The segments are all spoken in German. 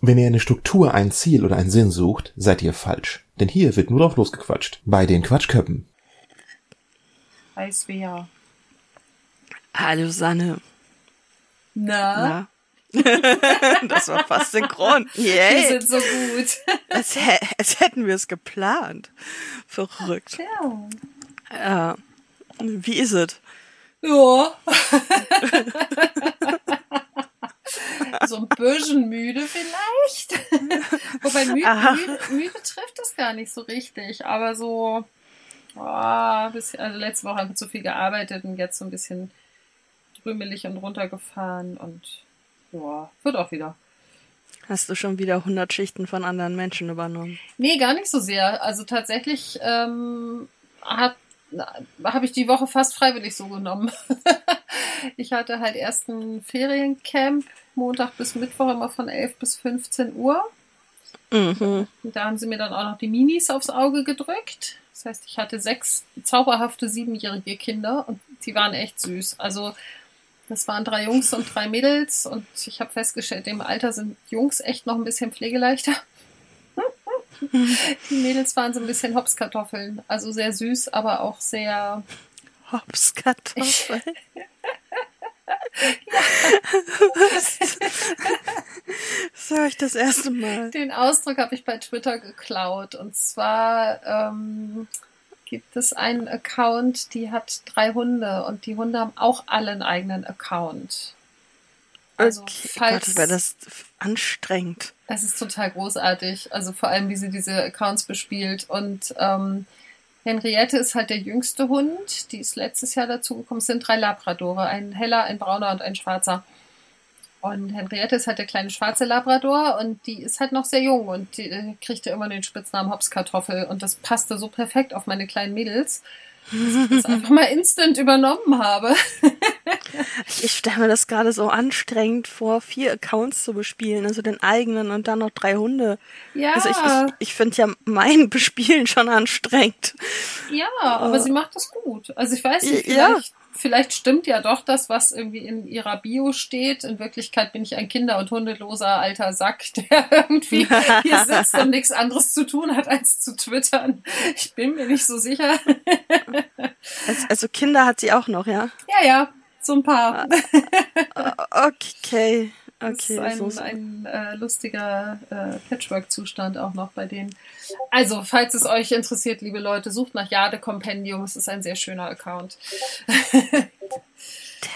Wenn ihr eine Struktur, ein Ziel oder einen Sinn sucht, seid ihr falsch. Denn hier wird nur drauf losgequatscht. Bei den Quatschköppen. Hi Svea. Hallo Sanne. Na? Na? das war fast synchron. Wir Yay. sind so gut. Als, hä- als hätten wir es geplant. Verrückt. Ja. Ja. Wie ist es? Ja. so ein bisschen müde vielleicht. Wobei müde, müde, müde trifft das gar nicht so richtig. Aber so, oh, bisschen, also letzte Woche haben wir zu viel gearbeitet und jetzt so ein bisschen drümelig und runtergefahren und ja, wird auch wieder. Hast du schon wieder 100 Schichten von anderen Menschen übernommen? Nee, gar nicht so sehr. Also tatsächlich ähm, habe hab ich die Woche fast freiwillig so genommen. ich hatte halt erst ein Feriencamp, Montag bis Mittwoch immer von 11 bis 15 Uhr. Mhm. Da haben sie mir dann auch noch die Minis aufs Auge gedrückt. Das heißt, ich hatte sechs zauberhafte siebenjährige Kinder und die waren echt süß. Also das waren drei Jungs und drei Mädels und ich habe festgestellt, im Alter sind Jungs echt noch ein bisschen pflegeleichter. Die Mädels waren so ein bisschen Hopskartoffeln, also sehr süß, aber auch sehr. Hopskartoffel. Das höre ich das erste Mal. Den Ausdruck habe ich bei Twitter geklaut und zwar ähm, gibt es einen Account, die hat drei Hunde und die Hunde haben auch alle einen eigenen Account. Also okay, falls Gott, wäre das anstrengend. Es ist total großartig. Also vor allem, wie sie diese Accounts bespielt. Und ähm, Henriette ist halt der jüngste Hund. Die ist letztes Jahr dazugekommen. Es sind drei Labradore. Ein heller, ein brauner und ein schwarzer. Und Henriette ist halt der kleine schwarze Labrador und die ist halt noch sehr jung und die äh, kriegte immer den Spitznamen Hopskartoffel und das passte so perfekt auf meine kleinen Mädels, das einfach mal instant übernommen habe. Ich, stelle mir das gerade so anstrengend vor, vier Accounts zu bespielen, also den eigenen und dann noch drei Hunde. Ja, Also ich, ich, ich finde ja mein Bespielen schon anstrengend. ja, aber sie macht das gut. Also ich weiß nicht, Ja. Vielleicht, stimmt ja doch das, was irgendwie in ihrer Bio steht. In Wirklichkeit bin ich ein kinder- und hundeloser alter Sack, der irgendwie hier sitzt und nichts anderes zu tun hat, als zu twittern. Ich bin mir nicht so sicher. Also, also Kinder hat sie auch noch, ja? Ja, ja, so ein paar. Okay, Das okay. ist ein, so, so. ein äh, lustiger äh, Patchwork-Zustand auch noch bei denen. Also, falls es euch interessiert, liebe Leute, sucht nach Jade Kompendium. Es ist ein sehr schöner Account.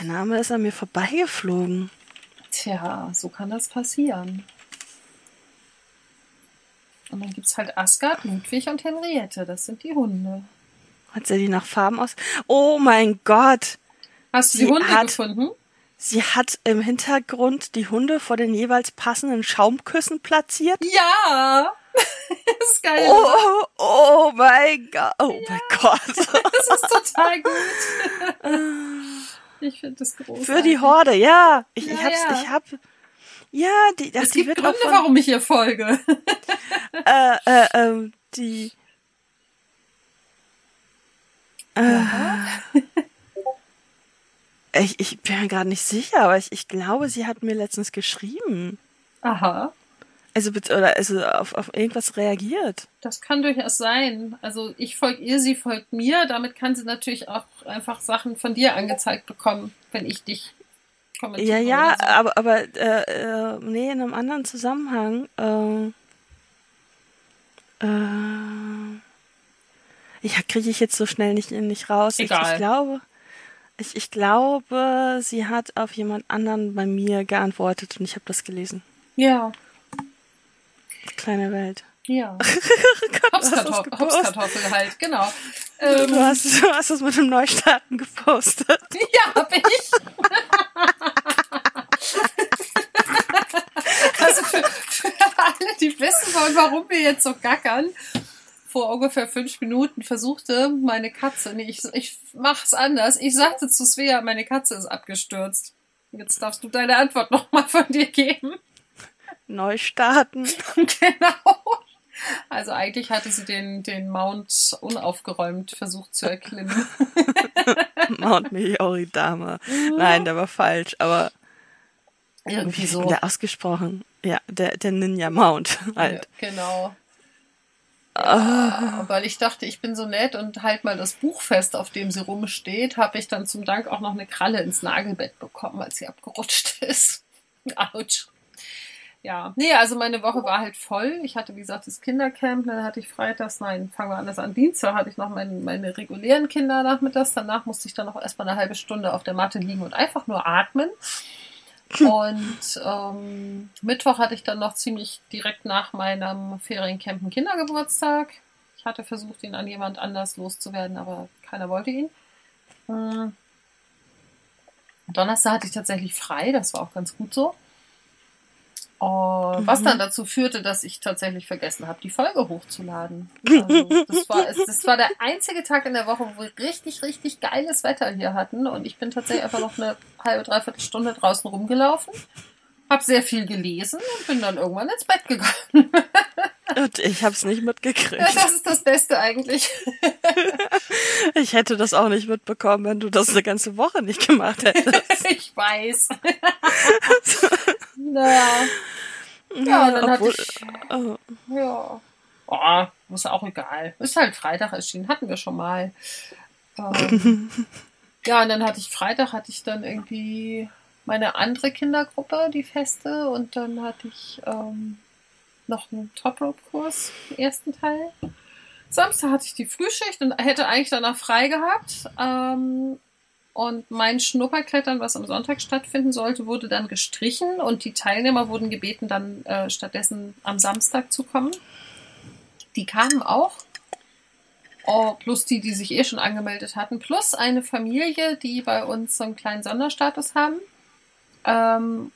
Der Name ist an mir vorbeigeflogen. Tja, so kann das passieren. Und dann gibt's halt Asgard, Ludwig und Henriette. Das sind die Hunde. Hat sie die nach Farben aus? Oh mein Gott! Hast du Sie die Hunde hat- gefunden? Sie hat im Hintergrund die Hunde vor den jeweils passenden Schaumküssen platziert. Ja! das ist geil. Oh, oh, mein Gott. Oh mein Gott. Das ist total gut. Ich finde das großartig. Für die Horde, ja. Ich, ich Ja, hab's, ja. ich hab. Ja, die, ach, Es die gibt wird Gründe, von, warum ich hier folge. äh, äh, ähm, die. Äh, ich, ich bin mir gerade nicht sicher, aber ich, ich glaube, sie hat mir letztens geschrieben. Aha. Also, oder also auf, auf irgendwas reagiert. Das kann durchaus sein. Also ich folge ihr, sie folgt mir. Damit kann sie natürlich auch einfach Sachen von dir angezeigt bekommen, wenn ich dich kommentiere. Ja, ja, so. aber, aber äh, äh, nee, in einem anderen Zusammenhang. Äh, äh, ja, kriege ich jetzt so schnell nicht, nicht raus. Ich, Egal. ich glaube, ich, ich glaube, sie hat auf jemand anderen bei mir geantwortet und ich habe das gelesen. Ja, Kleine Welt. ja. hast das Hopskartoffel? Hopskartoffel halt, genau. Du Ähm, hast, du hast das mit dem Neustarten gepostet. ja, hab ich. also für, für alle, die wissen wollen, warum wir jetzt so gackern, vor ungefähr fünf Minuten versuchte meine Katze, nee, ich, ich mach's anders. Ich sagte zu Svea, meine Katze ist abgestürzt. Jetzt darfst du deine Antwort nochmal von dir geben. Neustarten. genau. Also eigentlich hatte sie den, den Mount unaufgeräumt versucht zu erklimmen. Mount Meteoridama. Nein, der war falsch, aber Irgendwie wie so. der ausgesprochen? Ja, der, der Ninja Mount halt. Ja, genau. Ja, weil ich dachte, ich bin so nett und halt mal das Buch fest, auf dem sie rumsteht, habe ich dann zum Dank auch noch eine Kralle ins Nagelbett bekommen, als sie abgerutscht ist. Autsch. Ja, nee, also meine Woche war halt voll. Ich hatte, wie gesagt, das Kindercamp, dann hatte ich freitags, nein, fangen wir anders an, Dienstag hatte ich noch meine, meine regulären Kinder nachmittags. Danach musste ich dann noch erstmal eine halbe Stunde auf der Matte liegen und einfach nur atmen. Und ähm, Mittwoch hatte ich dann noch ziemlich direkt nach meinem Feriencamp einen Kindergeburtstag. Ich hatte versucht, ihn an jemand anders loszuwerden, aber keiner wollte ihn. Hm. Donnerstag hatte ich tatsächlich frei, das war auch ganz gut so. Und mhm. was dann dazu führte, dass ich tatsächlich vergessen habe, die Folge hochzuladen. Also das, war, das war der einzige Tag in der Woche, wo wir richtig, richtig geiles Wetter hier hatten. Und ich bin tatsächlich einfach noch eine halbe, dreiviertel Stunde draußen rumgelaufen, habe sehr viel gelesen und bin dann irgendwann ins Bett gegangen. Und ich habe es nicht mitgekriegt. Ja, das ist das Beste eigentlich. Ich hätte das auch nicht mitbekommen, wenn du das eine ganze Woche nicht gemacht hättest. ich weiß. Naja. Ja, und dann Obwohl, hatte ich. Oh. Ja. Oh, ist auch egal. Ist halt Freitag erschienen, hatten wir schon mal. Ähm, ja, und dann hatte ich Freitag, hatte ich dann irgendwie meine andere Kindergruppe, die Feste, und dann hatte ich ähm, noch einen Top-Rope-Kurs im ersten Teil. Samstag hatte ich die Frühschicht und hätte eigentlich danach frei gehabt. Ähm, und mein Schnupperklettern, was am Sonntag stattfinden sollte, wurde dann gestrichen und die Teilnehmer wurden gebeten, dann äh, stattdessen am Samstag zu kommen. Die kamen auch. Oh, plus die, die sich eh schon angemeldet hatten, plus eine Familie, die bei uns so einen kleinen Sonderstatus haben. Ähm,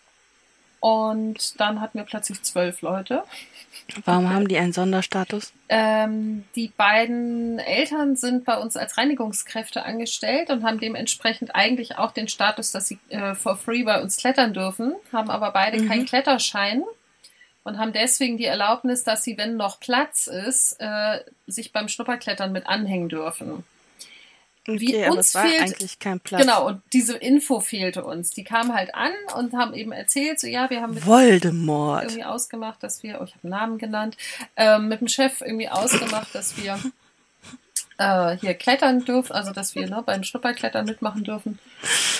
und dann hatten wir plötzlich zwölf Leute. Warum haben die einen Sonderstatus? Ähm, die beiden Eltern sind bei uns als Reinigungskräfte angestellt und haben dementsprechend eigentlich auch den Status, dass sie äh, for free bei uns klettern dürfen, haben aber beide mhm. keinen Kletterschein und haben deswegen die Erlaubnis, dass sie, wenn noch Platz ist, äh, sich beim Schnupperklettern mit anhängen dürfen. Wie okay, uns fehlt eigentlich kein Platz. Genau, und diese Info fehlte uns. Die kamen halt an und haben eben erzählt, so ja, wir haben mit Voldemort irgendwie ausgemacht, dass wir, oh, ich habe einen Namen genannt, ähm, mit dem Chef irgendwie ausgemacht, dass wir äh, hier klettern dürfen, also dass wir ne, beim Schnupperklettern mitmachen dürfen.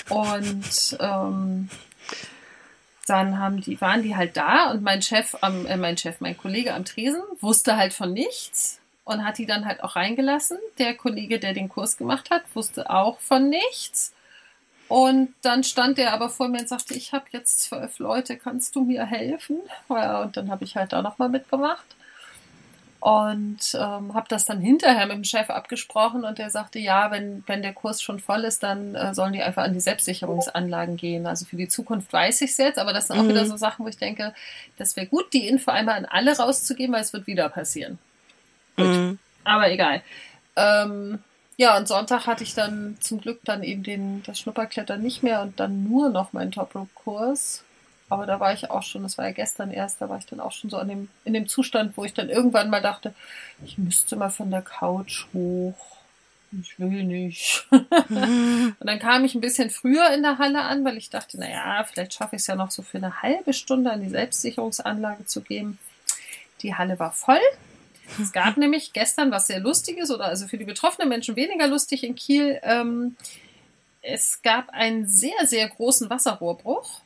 Und ähm, dann haben die, waren die halt da und mein Chef, am, äh, mein Chef, mein Kollege am Tresen wusste halt von nichts und hat die dann halt auch reingelassen. Der Kollege, der den Kurs gemacht hat, wusste auch von nichts. Und dann stand der aber vor mir und sagte, ich habe jetzt zwölf Leute, kannst du mir helfen? Ja, und dann habe ich halt da nochmal mitgemacht und ähm, habe das dann hinterher mit dem Chef abgesprochen und der sagte, ja, wenn, wenn der Kurs schon voll ist, dann äh, sollen die einfach an die Selbstsicherungsanlagen gehen. Also für die Zukunft weiß ich es jetzt, aber das sind auch mhm. wieder so Sachen, wo ich denke, das wäre gut, die Info einmal an alle rauszugeben, weil es wird wieder passieren. Mhm. Aber egal. Ähm, ja, und Sonntag hatte ich dann zum Glück dann eben den, das Schnupperklettern nicht mehr und dann nur noch meinen Top-Rope-Kurs. Aber da war ich auch schon, das war ja gestern erst, da war ich dann auch schon so an dem, in dem Zustand, wo ich dann irgendwann mal dachte, ich müsste mal von der Couch hoch. Ich will nicht. Mhm. und dann kam ich ein bisschen früher in der Halle an, weil ich dachte, naja, vielleicht schaffe ich es ja noch so für eine halbe Stunde an die Selbstsicherungsanlage zu geben. Die Halle war voll. Es gab nämlich gestern was sehr Lustiges oder also für die betroffenen Menschen weniger lustig in Kiel. Ähm, es gab einen sehr, sehr großen Wasserrohrbruch.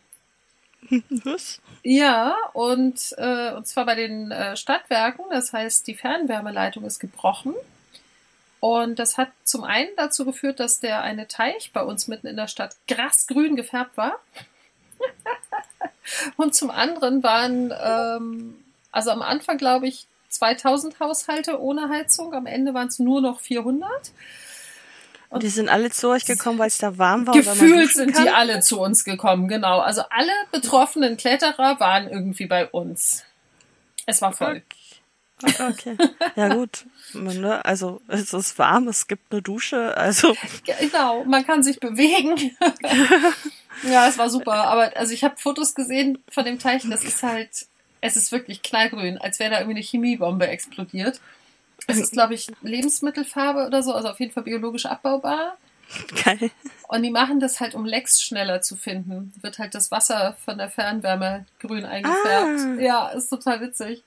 Was? Ja, und, äh, und zwar bei den äh, Stadtwerken. Das heißt, die Fernwärmeleitung ist gebrochen. Und das hat zum einen dazu geführt, dass der eine Teich bei uns mitten in der Stadt grasgrün gefärbt war. und zum anderen waren, ähm, also am Anfang glaube ich, 2000 Haushalte ohne Heizung. Am Ende waren es nur noch 400. Und die sind alle zu euch gekommen, weil es da warm war. Gefühlt sind kann? die alle zu uns gekommen, genau. Also alle betroffenen Kletterer waren irgendwie bei uns. Es war voll. Okay. okay. Ja gut. Ne, also es ist warm, es gibt eine Dusche, also. Genau, man kann sich bewegen. ja, es war super. Aber also ich habe Fotos gesehen von dem Teich, das ist halt es ist wirklich knallgrün, als wäre da irgendwie eine Chemiebombe explodiert. Es ist, glaube ich, Lebensmittelfarbe oder so, also auf jeden Fall biologisch abbaubar. Geil. Und die machen das halt, um Lecks schneller zu finden. Wird halt das Wasser von der Fernwärme grün eingefärbt. Ah. Ja, ist total witzig.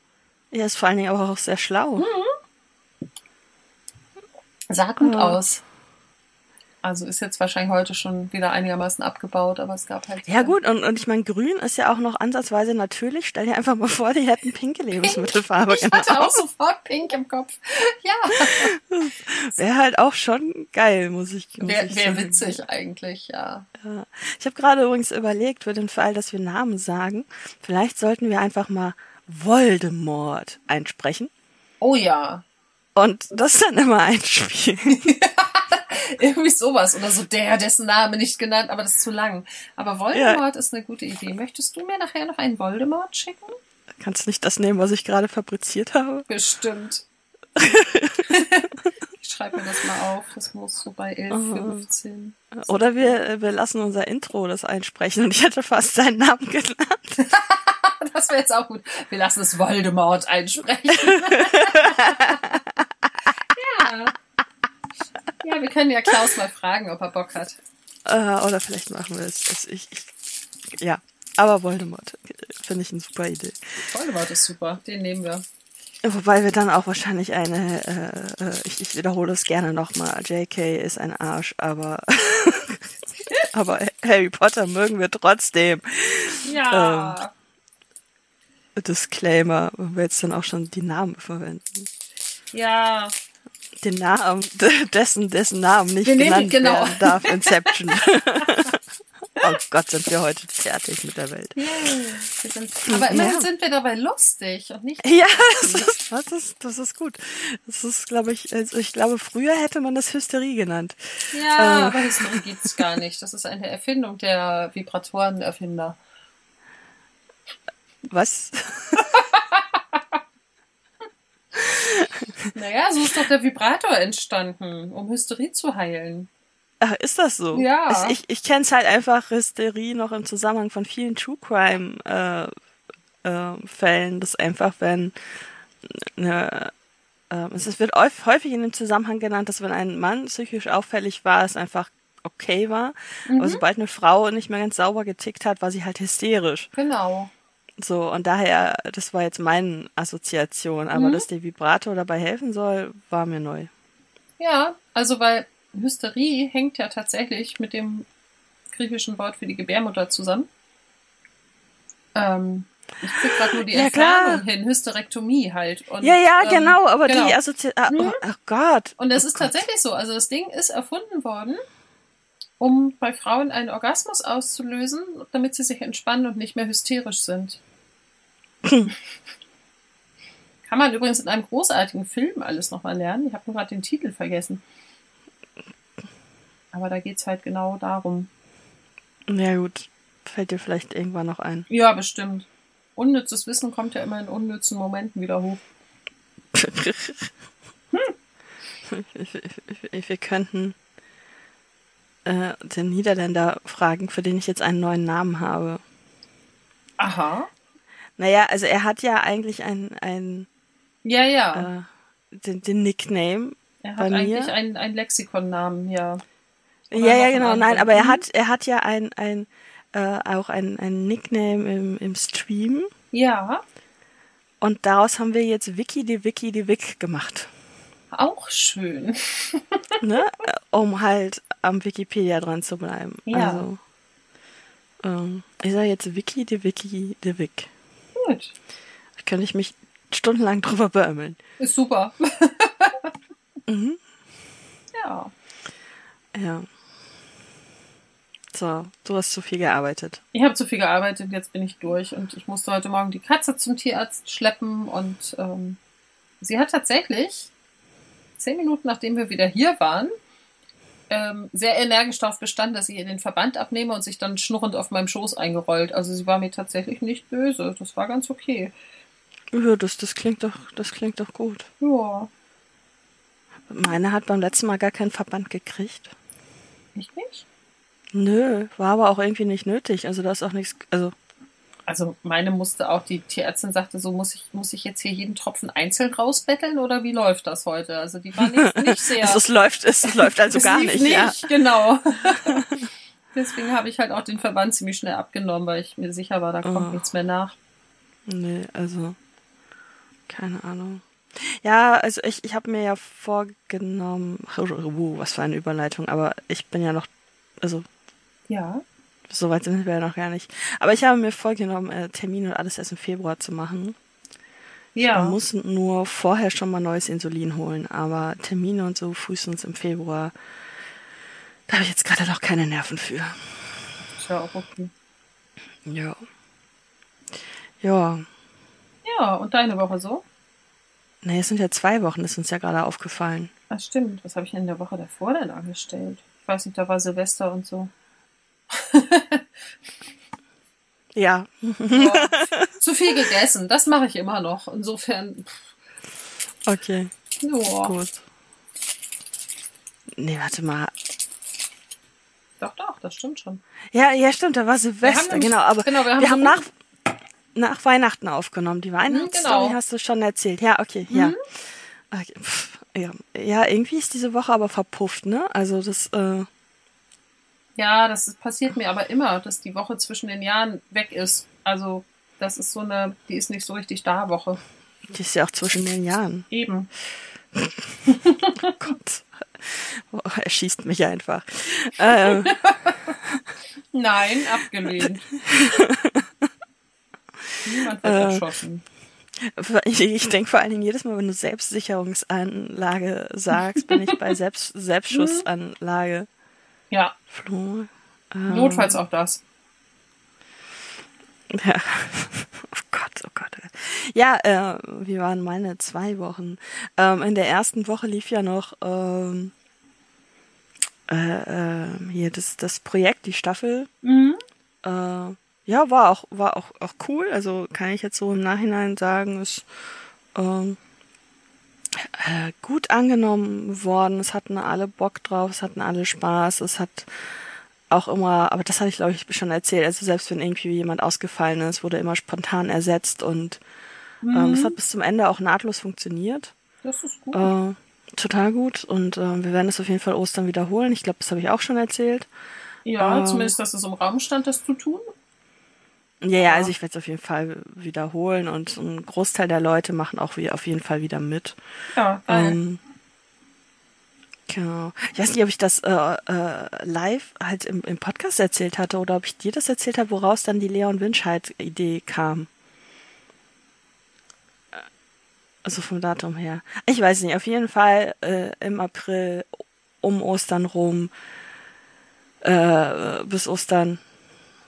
Ja, ist vor allen Dingen aber auch sehr schlau. Sah gut Ah. aus. Also ist jetzt wahrscheinlich heute schon wieder einigermaßen abgebaut, aber es gab halt. Ja gut, und, und ich meine, grün ist ja auch noch ansatzweise natürlich. Stell dir einfach mal vor, die hätten pinke Lebensmittelfarbe. Ich hatte genau. auch sofort pink im Kopf. Ja, Wäre halt auch schon geil, muss ich, muss wäre ich wär witzig eigentlich, ja. Ja. Ich habe gerade übrigens überlegt, für den Fall, dass wir Namen sagen, vielleicht sollten wir einfach mal Voldemort einsprechen Oh ja. und das dann immer einspielen. Irgendwie sowas. Oder so der, dessen Name nicht genannt, aber das ist zu lang. Aber Voldemort ist eine gute Idee. Möchtest du mir nachher noch einen Voldemort schicken? Kannst nicht das nehmen, was ich gerade fabriziert habe? Bestimmt. ich schreibe mir das mal auf. Das muss so bei 11.15. Oder wir, wir lassen unser Intro das einsprechen und ich hätte fast seinen Namen genannt. Das wäre jetzt auch gut. Wir lassen es Voldemort einsprechen. ja. Ja, wir können ja Klaus mal fragen, ob er Bock hat. Äh, oder vielleicht machen wir es. es ich, ich, ja, aber Voldemort finde ich eine super Idee. Voldemort ist super. Den nehmen wir. Wobei wir dann auch wahrscheinlich eine, äh, äh, ich, ich wiederhole es gerne nochmal, JK ist ein Arsch, aber, aber Harry Potter mögen wir trotzdem. Ja. Disclaimer, wenn wir jetzt dann auch schon die Namen verwenden. Ja. Den Namen, dessen, dessen Namen nicht Wir nehmen- genannt genau. werden darf, Inception. oh Gott, sind wir heute fertig mit der Welt. Wir sind, aber immerhin Ja. sind wir dabei lustig und nicht. Ja, das ist, das ist, das ist gut. Das ist, glaube ich, also ich glaube, früher hätte man das Hysterie genannt. Ja, Äh. aber Hysterie gibt's gar nicht. Das ist eine Erfindung der Vibratorenerfinder. Was? Naja, so ist doch der Vibrator entstanden, um Hysterie zu heilen. Ach, ist das so? Ja. Also ich ich kenne es halt einfach Hysterie noch im Zusammenhang von vielen True Crime äh, äh, Fällen, dass einfach wenn eine äh, es wird häufig, häufig in dem Zusammenhang genannt, dass wenn ein Mann psychisch auffällig war, es einfach okay war. Mhm. Aber sobald eine Frau nicht mehr ganz sauber getickt hat, war sie halt hysterisch. Genau. So, und daher, das war jetzt meine Assoziation, aber Mhm. dass der Vibrator dabei helfen soll, war mir neu. Ja, also weil Hysterie hängt ja tatsächlich mit dem griechischen Wort für die Gebärmutter zusammen. Ähm, ich krieg gerade nur die Ja. Entfernung hin, Hysterektomie halt. Und, ja, ja, ähm, genau, aber genau. die Assoziation, oh, Mhm. oh Gott. Und es oh ist Gott. tatsächlich so. Also das Ding ist erfunden worden, um bei Frauen einen Orgasmus auszulösen, damit sie sich entspannen und nicht mehr hysterisch sind. Kann man übrigens in einem großartigen Film alles nochmal lernen. Ich habe nur gerade den Titel vergessen. Aber da geht's halt genau darum. Ja, gut. Fällt dir vielleicht irgendwann noch ein. Ja, bestimmt. Unnützes Wissen kommt ja immer in unnützen Momenten wieder hoch. Wir könnten äh, den Niederländer fragen, für den ich jetzt einen neuen Namen habe. Aha. Naja, also er hat ja eigentlich ein, ein Ja, ja. äh, den, den Nickname. er hat eigentlich einen, einen Lexikonnamen, ja. Oder ja, ja, genau, nein, aber er Mhm. hat, er hat ja ein, ein äh, auch ein, ein Nickname im, im Stream Ja, und daraus haben wir jetzt Wiki die Wiki die Wick gemacht. Auch schön. ne? Um halt am Wikipedia dran zu bleiben. Ja. Also, ähm, ich sage jetzt Wiki die Wiki die Wick. Gut. Da könnte ich mich stundenlang drüber beömmeln. Ist super. Mhm. Ja. Ja. So, du hast zu viel gearbeitet. Ich habe zu viel gearbeitet, jetzt bin ich durch und ich musste heute Morgen die Katze zum Tierarzt schleppen und ähm, sie hat tatsächlich zehn Minuten nachdem wir wieder hier waren, ähm, sehr energisch darauf bestanden, dass ich ihr den Verband abnehme und sich dann schnurrend auf meinem Schoß eingerollt. Also sie war mir tatsächlich nicht böse. Das war ganz okay. Ja, das, das klingt doch, das klingt doch gut. Ja, Meine hat beim letzten Mal gar keinen Verband gekriegt. ich nicht? Nö, war aber auch irgendwie nicht nötig. Also da ist auch nichts, also Also meine musste auch, die Tierärztin sagte, so muss ich, muss ich jetzt hier jeden Tropfen einzeln rausbetteln oder wie läuft das heute? Also die war nicht, nicht sehr. also es läuft, es läuft also es gar nicht, nicht, ja. genau. Deswegen habe ich halt auch den Verband ziemlich schnell abgenommen, weil ich mir sicher war, da kommt Oh. nichts mehr nach. Nee, also keine Ahnung. Ja, also ich, ich habe mir ja vorgenommen, uh, was für eine Überleitung, aber ich bin ja noch, also Ja. So weit sind wir ja noch gar nicht. Aber ich habe mir vorgenommen, äh, Termine und alles erst im Februar zu machen. Ja. Man muss nur vorher schon mal neues Insulin holen, aber Termine und so frühestens im Februar, da habe ich jetzt gerade noch keine Nerven für. Ist ja auch okay. Ja. Ja. Ja, und deine Woche so? Nee, es sind ja zwei Wochen, ist uns ja gerade aufgefallen. Ah, stimmt. Was habe ich denn in der Woche davor denn angestellt? Ich weiß nicht, da war Silvester und so. Ja. Ja, zu viel gegessen. Das mache ich immer noch. Insofern, Okay, ja. gut. Nee, warte mal. Doch, doch, das stimmt schon. Ja, ja, stimmt, da war Silvester, genau. Aber genau, wir haben wir haben nach, nach Weihnachten aufgenommen. Die Weihnachtsstory genau. hast du schon erzählt. Ja, okay, ja. Okay, pff, ja. Ja, irgendwie ist diese Woche aber verpufft, ne? Also das, äh, Ja, das ist, passiert mir aber immer, dass die Woche zwischen den Jahren weg ist. Also, das ist so eine, die ist nicht so richtig da Woche. die ist ja auch zwischen den Jahren. Eben. Gott. Oh, er schießt mich einfach. äh, Nein, abgelehnt. Niemand wird Äh. erschossen. ich ich denke vor allen Dingen jedes Mal, wenn du Selbstsicherungsanlage sagst, bin ich bei Selbst Selbstschussanlage. Ja, Flo. Ähm, notfalls auch das. Ja. Oh Gott, oh Gott. Ja, äh, wie waren meine zwei Wochen? Ähm, in der ersten Woche lief ja noch ähm, äh, äh, hier das, das Projekt, die Staffel. Mhm. Äh, ja, war auch, war auch, auch cool. Also kann ich jetzt so im Nachhinein sagen, ist ähm, äh, gut angenommen worden. Es hatten alle Bock drauf, es hatten alle Spaß, es hat auch immer, aber das hatte ich glaube ich schon erzählt, also selbst wenn irgendwie jemand ausgefallen ist, wurde immer spontan ersetzt und ähm, es hat bis zum Ende auch nahtlos funktioniert. Das ist gut. Äh, total gut und äh, wir werden es auf jeden Fall Ostern wiederholen. Ich glaube, das habe ich auch schon erzählt. ja, ähm, zumindest, dass es im Raum stand, das zu tun. Ja, ja, also ich werde es auf jeden Fall wiederholen und ein Großteil der Leute machen auch wie, auf jeden Fall wieder mit. Ja, weil, Ähm, genau. Ich weiß nicht, ob ich das äh, äh, live halt im, im Podcast erzählt hatte oder ob ich dir das erzählt habe, woraus dann die Leon Winscheid-Idee kam. Also vom Datum her. Ich weiß nicht, auf jeden Fall äh, im April um Ostern rum äh, bis Ostern,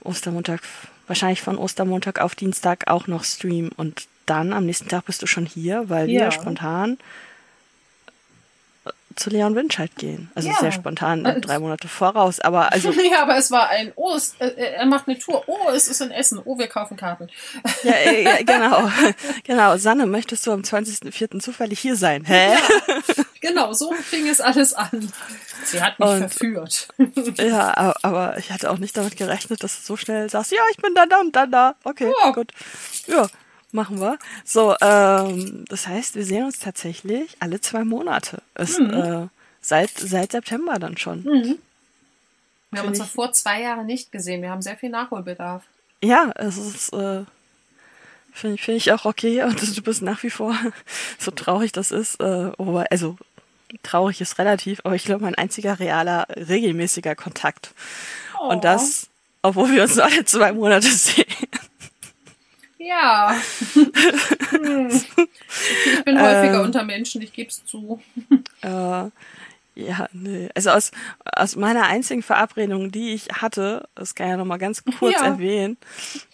Ostermontag, wahrscheinlich von Ostermontag auf Dienstag auch noch Stream und dann am nächsten Tag bist du schon hier, weil wir Ja. spontan äh, zu Leon Winscheid gehen. Also Ja. sehr spontan, Also- drei Monate voraus, aber also ja, aber es war ein, oh, es, äh, er macht eine Tour, oh, es ist in Essen, oh, wir kaufen Karten. ja, äh, ja, genau, genau. Sanne, möchtest du am 20.04. zufällig hier sein? Hä? Genau, so fing es alles an. Sie hat mich Und- verführt. Ja, aber, ich hatte auch nicht damit gerechnet, dass du so schnell sagst, ja, ich bin dann da und dann da. Okay, Ja. gut. Ja, machen wir. So, ähm, das heißt, wir sehen uns tatsächlich alle zwei Monate. Es, Mhm. äh, seit, seit September dann schon. Wir haben uns ich- davor zwei Jahre nicht gesehen. Wir haben sehr viel Nachholbedarf. Ja, es ist, äh, finde ich, finde ich auch okay. Und du bist nach wie vor, so traurig das ist, äh, wobei, also, traurig ist relativ, aber ich glaube, mein einziger realer, regelmäßiger Kontakt. Oh. Und das, obwohl wir uns nur alle zwei Monate sehen. Ja. Hm. Ich bin häufiger Ähm. unter Menschen, ich gebe es zu. Äh, ja, nee. Also aus, aus meiner einzigen Verabredung, die ich hatte, das kann ich ja noch mal ganz kurz Ja. erwähnen,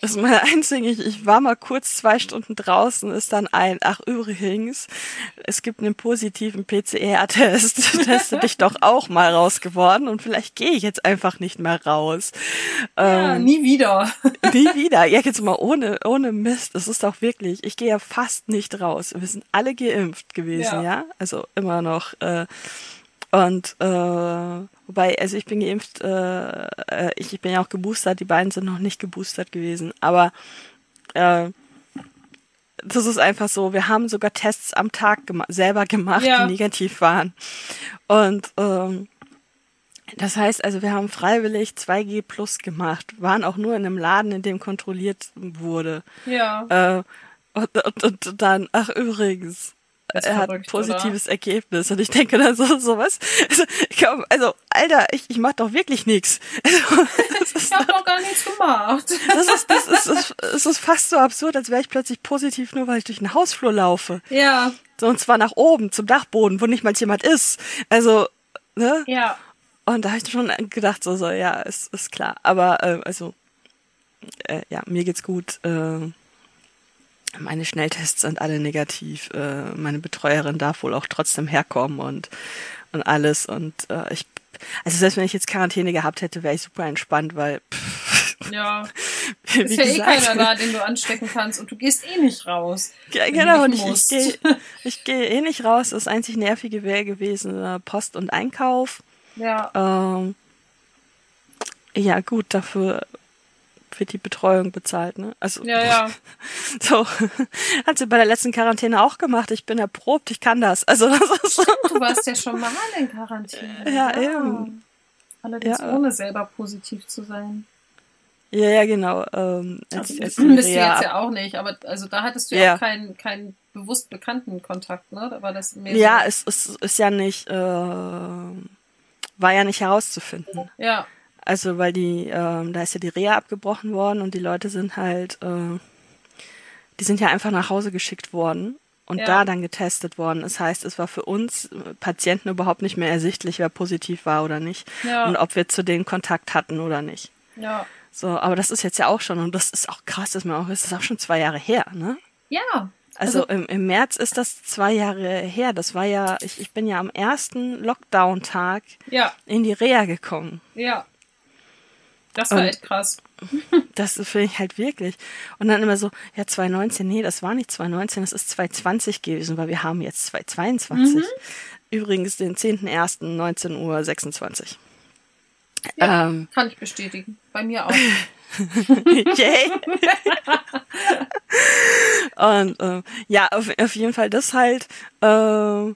ist meine einzige, ich, ich war mal kurz zwei Stunden draußen, ist dann ein, ach übrigens, es gibt einen positiven PCR-Test, teste dich doch auch mal raus geworden und vielleicht gehe ich jetzt einfach nicht mehr raus. Ja, Ähm, nie wieder. Nie wieder. Ja, jetzt mal ohne, ohne Mist. Das ist doch wirklich, ich gehe ja fast nicht raus. Wir sind alle geimpft gewesen, Ja. ja. Also immer noch. Äh, und äh, wobei, also ich bin geimpft, äh, äh, ich, ich bin ja auch geboostert, die beiden sind noch nicht geboostert gewesen. Aber äh, das ist einfach so, wir haben sogar Tests am Tag gema selber gemacht, Ja. die negativ waren. Und ähm, das heißt also, wir haben freiwillig 2G plus gemacht, waren auch nur in einem Laden, in dem kontrolliert wurde. Ja. Äh, und, und, und dann, ach übrigens, er hat ein positives Ergebnis. Und ich denke dann so, so was. Also, komm, also Alter, ich, ich mach doch wirklich nichts. Also, Ich habe noch gar nichts gemacht. das ist, das ist, das ist, das ist fast so absurd, als wäre ich plötzlich positiv, nur weil ich durch den Hausflur laufe. Ja, So, und zwar nach oben, zum Dachboden, wo nicht mal jemand ist. Also, ne? ja. Und da habe ich schon gedacht, so, so, ja, ist, ist klar. Aber, äh, also, äh, ja, mir geht's gut. Äh, meine Schnelltests sind alle negativ. Äh, meine Betreuerin darf wohl auch trotzdem herkommen und, und alles. Und äh, ich, also selbst wenn ich jetzt Quarantäne gehabt hätte, wäre ich super entspannt, weil, pff, Ja. wie Ist ja eh gesagt, keiner da, den du anstecken kannst und du gehst eh nicht raus. Ja, genau, und ich, ich gehe ich geh eh nicht raus. Das einzig Nervige wäre gewesen äh, Post und Einkauf. Ja. Ähm, ja, gut, dafür wird die Betreuung bezahlt, ne? Also, Ja, ja. so, hat sie bei der letzten Quarantäne auch gemacht. Ich bin erprobt, ich kann das. Also, das ist so. Du warst ja schon mal in Quarantäne. Ja, eben. Allerdings Ja. ohne selber positiv zu sein. Ja, ja, genau. Ähm, als, Also, als bist du jetzt ja auch nicht, aber also da hattest du Ja. ja auch keinen, keinen bewusst bekannten Kontakt, ne? Da war das mehr ja, so, es, es ist ja nicht, äh, war ja nicht herauszufinden. ja, Also, weil die, ähm, da ist ja die Reha abgebrochen worden und die Leute sind halt, äh, die sind ja einfach nach Hause geschickt worden und Ja. da dann getestet worden. Das heißt, es war für uns äh, Patienten überhaupt nicht mehr ersichtlich, wer positiv war oder nicht Ja. und ob wir zu denen Kontakt hatten oder nicht. ja. So, aber das ist jetzt ja auch schon und das ist auch krass, dass man auch, das ist auch schon zwei Jahre her, ne? Ja. Also, im, im März ist das zwei Jahre her. Das war ja, ich, ich bin ja am ersten Lockdown-Tag Ja, in die Reha gekommen. ja. Das war Und- echt krass. Das finde ich halt wirklich. Und dann immer so, ja, 2019, nee, das war nicht 2019, das ist 2020 gewesen, weil wir haben jetzt 2022. Mhm. Übrigens den 10.01.19.26 Uhr. Ja, Ähm, kann ich bestätigen. Bei mir auch. Yay. Und ähm, ja, auf, auf jeden Fall das halt, ähm,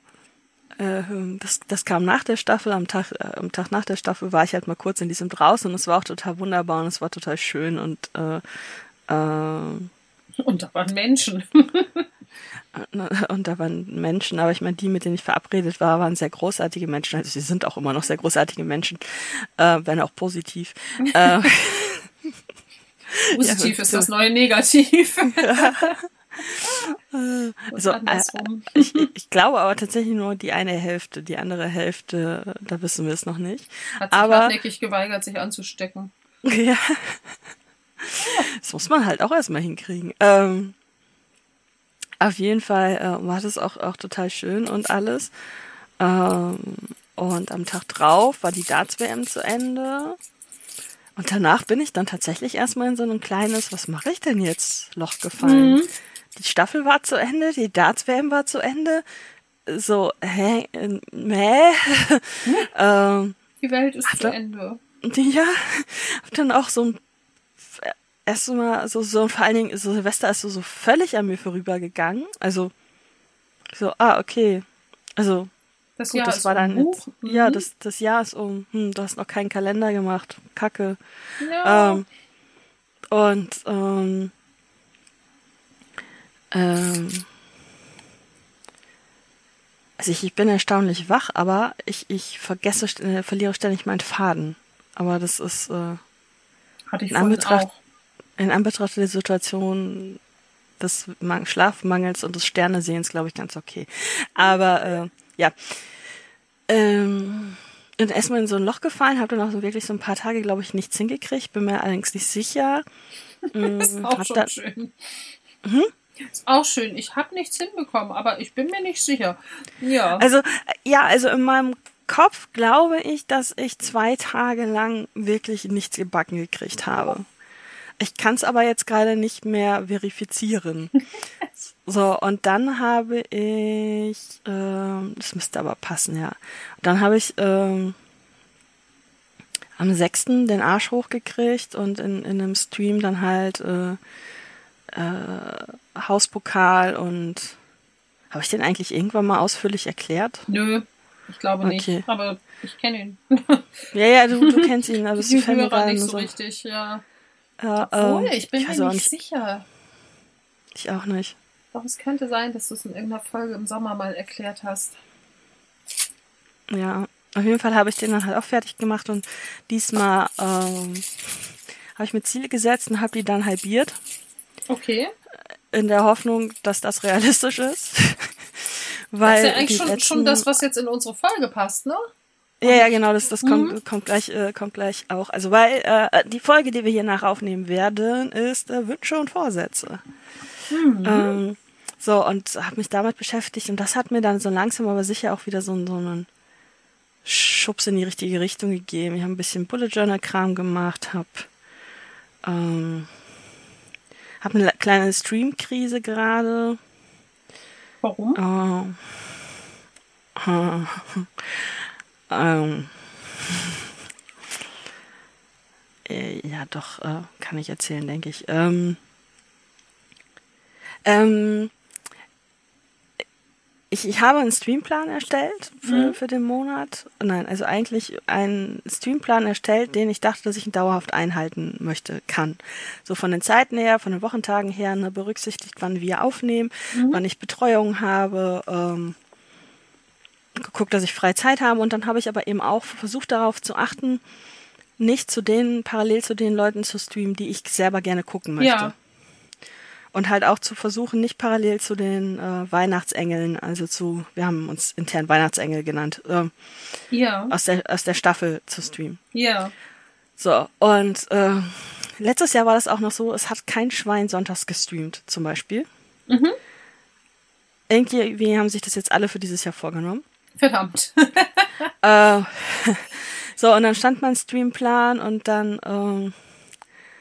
äh, das, das kam nach der Staffel, am Tag, äh, am Tag nach der Staffel war ich halt mal kurz in diesem draußen und es war auch total wunderbar und es war total schön und äh, äh, Und da waren Menschen. und da waren Menschen, aber ich meine, die, mit denen ich verabredet war, waren sehr großartige Menschen. Also sie sind auch immer noch sehr großartige Menschen, äh, wenn auch positiv. äh, Positiv Ja, ist das neue Negativ. Also, andersrum. ich, ich glaube aber tatsächlich nur die eine Hälfte, die andere Hälfte, da wissen wir es noch nicht. Hat sich aber- hartnäckig geweigert, sich anzustecken. Ja. Das muss man halt auch erstmal hinkriegen. Ähm, auf jeden Fall äh, war das auch, auch total schön und alles. Ähm, und am Tag drauf war die Darts-WM zu Ende. Und danach bin ich dann tatsächlich erstmal in so ein kleines, was mache ich denn jetzt, Loch gefallen. Die Staffel war zu Ende, die Darts-WM war zu Ende. So, hä, äh, mäh. ähm, Die Welt ist zu Ende. ja, hab dann auch so ein erstmal so, so vor allen Dingen, so Silvester ist so, so völlig an mir vorübergegangen. Also, so, ah, okay. Also, Das gut, Jahr das ist war dann um. jetzt, Mhm. ja, das, das Jahr ist um, hm, du hast noch keinen Kalender gemacht. Kacke. Ja. Ähm, und, ähm, ähm, also ich, ich bin erstaunlich wach, aber ich, ich vergesse, äh, verliere ständig meinen Faden. Aber das ist, äh, in Anbetracht- auch. in Anbetracht der Situation des Man- Schlafmangels und des Sternesehens, glaube ich, ganz okay. Aber äh, ja. Ähm, und erstmal in so ein Loch gefallen, habe dann auch so wirklich so ein paar Tage, glaube ich, nichts hingekriegt, bin mir allerdings nicht sicher. Mm, Ist auch hab schon dann- schön. Ist auch schön. Ich habe nichts hinbekommen, aber ich bin mir nicht sicher. Ja. Also, äh, ja, also in meinem Kopf glaube ich, dass ich zwei Tage lang wirklich nichts gebacken gekriegt habe. Ich kann es aber jetzt gerade nicht mehr verifizieren. So, und dann habe ich, ähm, das müsste aber passen, ja. Dann habe ich ähm, am 6. den Arsch hochgekriegt und in, in einem Stream dann halt äh, äh, Hauspokal und habe ich den eigentlich irgendwann mal ausführlich erklärt? Nö, ich glaube Okay. nicht. Aber ich kenne ihn. Ja, ja, du, du kennst ihn, mir Hörer gerade nicht so so. richtig, ja. Ja, Obwohl, ähm, ich bin weiß mir auch nicht sicher. Ich auch nicht. Doch, es könnte sein, dass du es in irgendeiner Folge im Sommer mal erklärt hast. Ja, auf jeden Fall habe ich den dann halt auch fertig gemacht und diesmal ähm, habe ich mir Ziele gesetzt und habe die dann halbiert, Okay. in der Hoffnung, dass das realistisch ist. Das Weil ist ja eigentlich schon, letzten, schon das, was jetzt in unsere Folge passt, ne? Ja, ja, genau, das, das Mhm. kommt, kommt gleich, äh, kommt gleich auch. Also weil äh, die Folge, die wir hier nach aufnehmen werden, ist äh, Wünsche und Vorsätze. Mhm. Ähm, so, und habe mich damit beschäftigt und das hat mir dann so langsam aber sicher auch wieder so, so einen Schubs in die richtige Richtung gegeben. Ich habe ein bisschen Bullet Journal Kram gemacht, habe ähm, hab eine kleine Stream-Krise gerade. Warum? Oh. ähm. Äh, Ja, doch, äh, kann ich erzählen, denke ich. Ähm, ähm, ich, ich habe einen Streamplan erstellt für, Mhm. für den Monat. Nein, also eigentlich einen Streamplan erstellt, den ich dachte, dass ich ihn dauerhaft einhalten möchte, kann. So von den Zeiten her, von den Wochentagen her, ne, berücksichtigt, wann wir aufnehmen, wann ich Betreuung habe, ähm, geguckt, dass ich freie Zeit habe und dann habe ich aber eben auch versucht darauf zu achten, nicht zu den, parallel zu den Leuten zu streamen, die ich selber gerne gucken möchte. Ja. Und halt auch zu versuchen, nicht parallel zu den äh, Weihnachtsengeln, also zu, wir haben uns intern Weihnachtsengel genannt, ähm, Ja. aus, der, aus der Staffel zu streamen. Ja. So, und äh, letztes Jahr war das auch noch so, es hat kein Schwein sonntags gestreamt, zum Beispiel. Mhm. Irgendwie haben sich das jetzt alle für dieses Jahr vorgenommen. Verdammt. Äh, so, und dann stand mein Streamplan und dann ähm,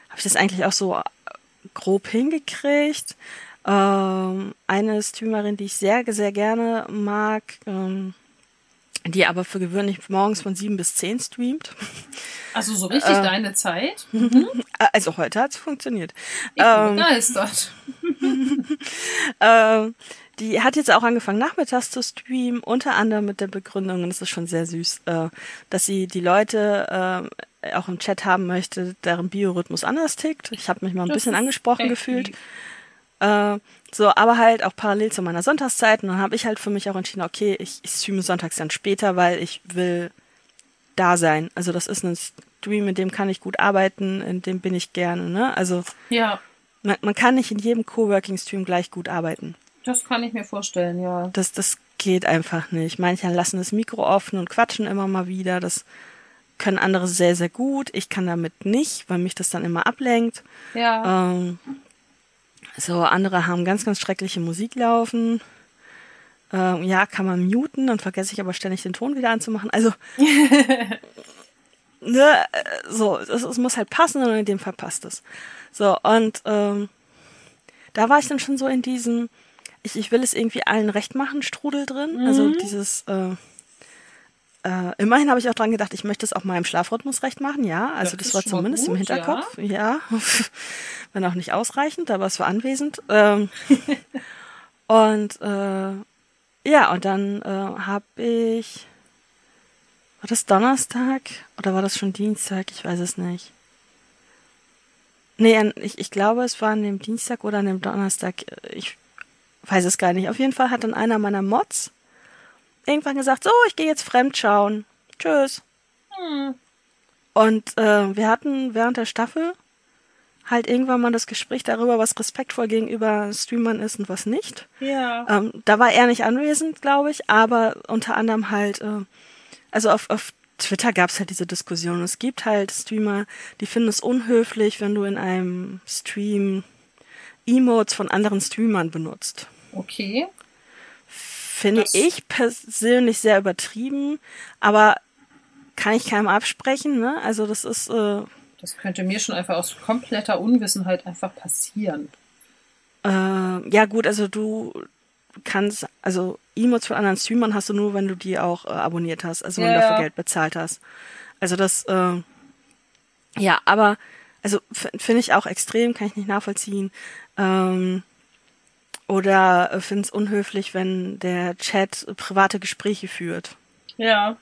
habe ich das eigentlich auch so grob hingekriegt. Ähm, eine Streamerin, die ich sehr, sehr gerne mag, ähm, die aber für gewöhnlich morgens von sieben bis zehn streamt. Also so richtig Äh. deine Zeit. Äh, Also heute hat's funktioniert. Ich bin Ähm, begeistert. Ähm, die hat jetzt auch angefangen, nachmittags zu streamen, unter anderem mit der Begründung, und das ist schon sehr süß, äh, dass sie die Leute äh, auch im Chat haben möchte, deren Biorhythmus anders tickt. Ich habe mich mal ein Das bisschen angesprochen gefühlt. Äh, so, aber halt auch parallel zu meiner Sonntagszeit. Und dann habe ich halt für mich auch entschieden, okay, ich, ich streame sonntags dann später, weil ich will da sein. Also das ist ein Stream, in dem kann ich gut arbeiten, in dem bin ich gerne. Ne? Also Ja, man, man kann nicht in jedem Coworking-Stream gleich gut arbeiten. das kann ich mir vorstellen, ja. Das, das geht einfach nicht. Manche lassen das Mikro offen und quatschen immer mal wieder. Das können andere sehr, sehr gut. Ich kann damit nicht, weil mich das dann immer ablenkt. Ja. Ähm, so, andere haben ganz, ganz schreckliche Musik laufen. Ähm, ja, kann man muten, dann vergesse ich aber ständig den Ton wieder anzumachen. Also, ne, äh, so, es, muss halt passen und in dem Fall passt es. So, und ähm, da war ich dann schon so in diesem, ich, ich will es irgendwie allen recht machen, Strudel drin. Also dieses, äh, äh, immerhin habe ich auch dran gedacht, ich möchte es auch meinem Schlafrhythmus recht machen, ja. Also Das das, war zumindest im gut, Hinterkopf, ja. Wenn auch nicht ausreichend, aber es war anwesend. Ähm, und äh, ja, und dann äh, habe ich, war das Donnerstag oder war das schon Dienstag? Ich weiß es nicht. Nee, ich, ich glaube, es war an dem Dienstag oder an dem Donnerstag. Ich weiß es gar nicht. Auf jeden Fall hat dann einer meiner Mods irgendwann gesagt, so, ich gehe jetzt fremd schauen. Tschüss. Hm. Und äh, wir hatten während der Staffel halt irgendwann mal das Gespräch darüber, was respektvoll gegenüber Streamern ist und was nicht. Ja. Ähm, da war er nicht anwesend, glaube ich, aber unter anderem halt, äh, also auf, auf Twitter gab es halt diese Diskussion. Es gibt halt Streamer, die finden es unhöflich, wenn du in einem Stream Emotes von anderen Streamern benutzt. Okay. Finde Das- ich persönlich sehr übertrieben, aber kann ich keinem absprechen, ne? Also das ist, äh, Das könnte mir schon einfach aus kompletter Unwissenheit einfach passieren. Äh, ja gut, also du kannst, also Emotes von anderen Streamern hast du nur, wenn du die auch äh, abonniert hast, also wenn Ja, du dafür ja. Geld bezahlt hast. Also das, äh, ja, aber also finde ich auch extrem, kann ich nicht nachvollziehen. Ähm, oder äh, finde es unhöflich, wenn der Chat private Gespräche führt. Ja.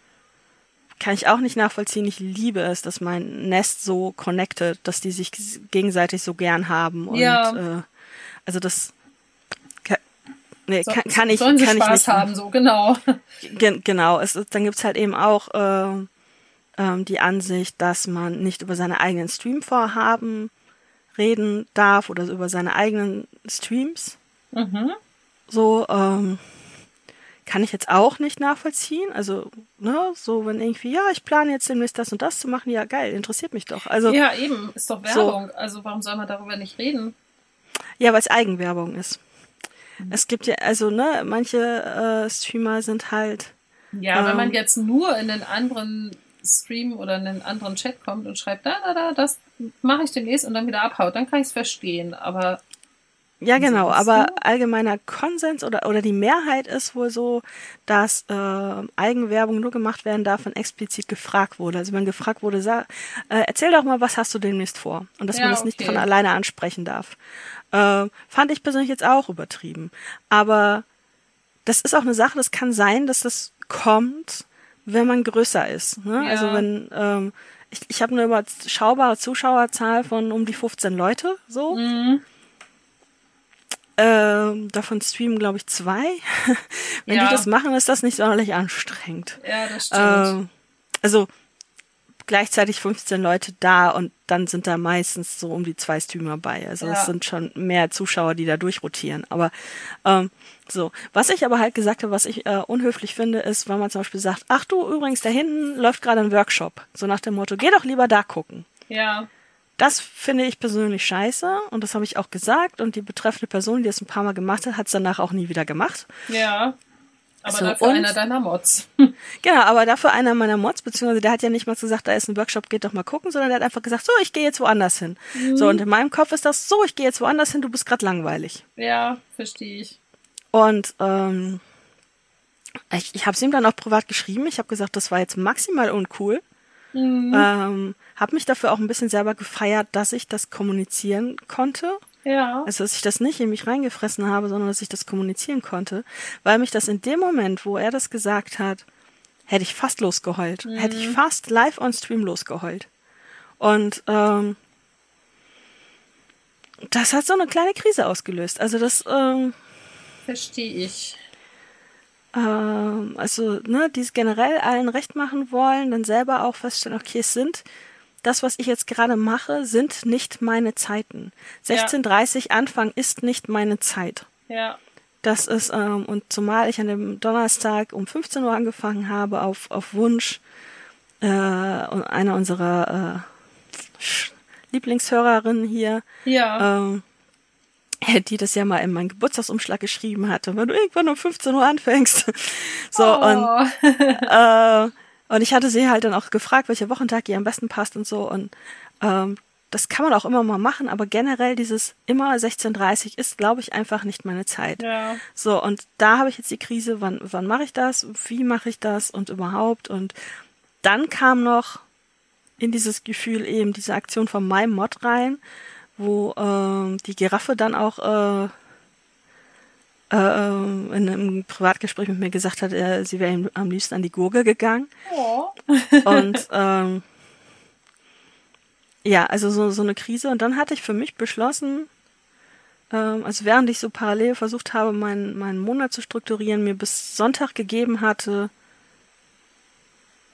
Kann ich auch nicht nachvollziehen. Ich liebe es, dass mein Nest so connected, dass die sich gegenseitig so gern haben. Und ja. äh, also das kann, nee, so, kann, kann ich, sollen sie kann Spaß ich nicht. haben, so genau. Gen genau. Es, dann gibt's halt eben auch äh, ähm, die Ansicht, dass man nicht über seine eigenen Streamvorhaben reden darf oder über seine eigenen Streams. Mhm. So, ähm, kann ich jetzt auch nicht nachvollziehen. Also, ne, so wenn irgendwie, ja, ich plane jetzt demnächst das und das zu machen, ja geil, interessiert mich doch. Also Ja, eben, ist doch Werbung. So. Also warum soll man darüber nicht reden? Ja, weil es Eigenwerbung ist. Mhm. Es gibt ja, also, ne, manche äh, Streamer sind halt. Ja, ähm, wenn man ähm, jetzt nur in den anderen Stream oder in einen anderen Chat kommt und schreibt, da, da, da, das mache ich demnächst und dann wieder abhaut, dann kann ich es verstehen. Aber ja, genau, aber allgemeiner Konsens oder, oder die Mehrheit ist wohl so, dass äh, Eigenwerbung nur gemacht werden darf, wenn explizit gefragt wurde. Also wenn gefragt wurde, sag, äh, erzähl doch mal, was hast du demnächst vor? Und dass ja, man das okay. nicht von alleine ansprechen darf. Äh, fand ich persönlich jetzt auch übertrieben. Aber das ist auch eine Sache, das kann sein, dass das kommt, wenn man größer ist. Ne? Ja. Also wenn ähm, ich, ich habe eine überschaubare Zuschauerzahl von um die 15 Leute so. Mhm. Ähm, davon streamen, glaube ich, zwei. wenn ja. die das machen, ist das nicht sonderlich anstrengend. Ja, das stimmt. Ähm, also gleichzeitig 15 Leute da und dann sind da meistens so um die zwei Streamer bei. Also es sind schon mehr Zuschauer, die da durchrotieren. Aber ähm, so, was ich aber halt gesagt habe, was ich äh, unhöflich finde, ist, wenn man zum Beispiel sagt, ach du, übrigens, da hinten läuft gerade ein Workshop. So nach dem Motto, geh doch lieber da gucken. Ja. Das finde ich persönlich scheiße und das habe ich auch gesagt und die betreffende Person, die es ein paar Mal gemacht hat, hat es danach auch nie wieder gemacht. Ja. Aber so, dafür einer deiner Mods. genau, aber dafür einer meiner Mods, beziehungsweise der hat ja nicht mal gesagt, da ist ein Workshop, geht doch mal gucken, sondern der hat einfach gesagt, so, ich gehe jetzt woanders hin. Mhm. So, und in meinem Kopf ist das, so, ich gehe jetzt woanders hin, du bist gerade langweilig. Ja, verstehe ich. Und ähm, ich, ich habe es ihm dann auch privat geschrieben. Ich habe gesagt, das war jetzt maximal uncool. Mhm. Ähm, habe mich dafür auch ein bisschen selber gefeiert, dass ich das kommunizieren konnte. Ja. Also, dass ich das nicht in mich reingefressen habe, sondern dass ich das kommunizieren konnte, weil mich das in dem Moment, wo er das gesagt hat, hätte ich fast losgeheult. Mhm. Hätte ich fast live on Stream losgeheult. Und ähm, das hat so eine kleine Krise ausgelöst. Also das ähm, Verstehe ich. Ähm, also, ne, die es generell allen recht machen wollen, dann selber auch feststellen, okay, es sind das, was ich jetzt gerade mache, sind nicht meine Zeiten. 16.30 ja. Anfang ist nicht meine Zeit. Ja. Das ist, ähm, und zumal ich an dem Donnerstag um 15 Uhr angefangen habe, auf, auf Wunsch äh, einer unserer äh, Lieblingshörerinnen hier, ja. ähm, die das ja mal in meinen Geburtstagsumschlag geschrieben hatte, wenn du irgendwann um 15 Uhr anfängst. so, oh. und, äh, und ich hatte sie halt dann auch gefragt, welcher Wochentag ihr am besten passt und so. Und ähm, das kann man auch immer mal machen, aber generell dieses immer 16.30 ist, glaube ich, einfach nicht meine Zeit. Ja. So, und da habe ich jetzt die Krise, wann, wann mache ich das, wie mache ich das und überhaupt. Und dann kam noch in dieses Gefühl eben diese Aktion von meinem Mod rein, wo äh, die Giraffe dann auch äh, äh, in einem Privatgespräch mit mir gesagt hat, äh, sie wäre ihm am liebsten an die Gurgel gegangen. Oh. Und ähm, ja, also so, so eine Krise. Und dann hatte ich für mich beschlossen, ähm, also während ich so parallel versucht habe, meinen, meinen Monat zu strukturieren, mir bis Sonntag gegeben hatte,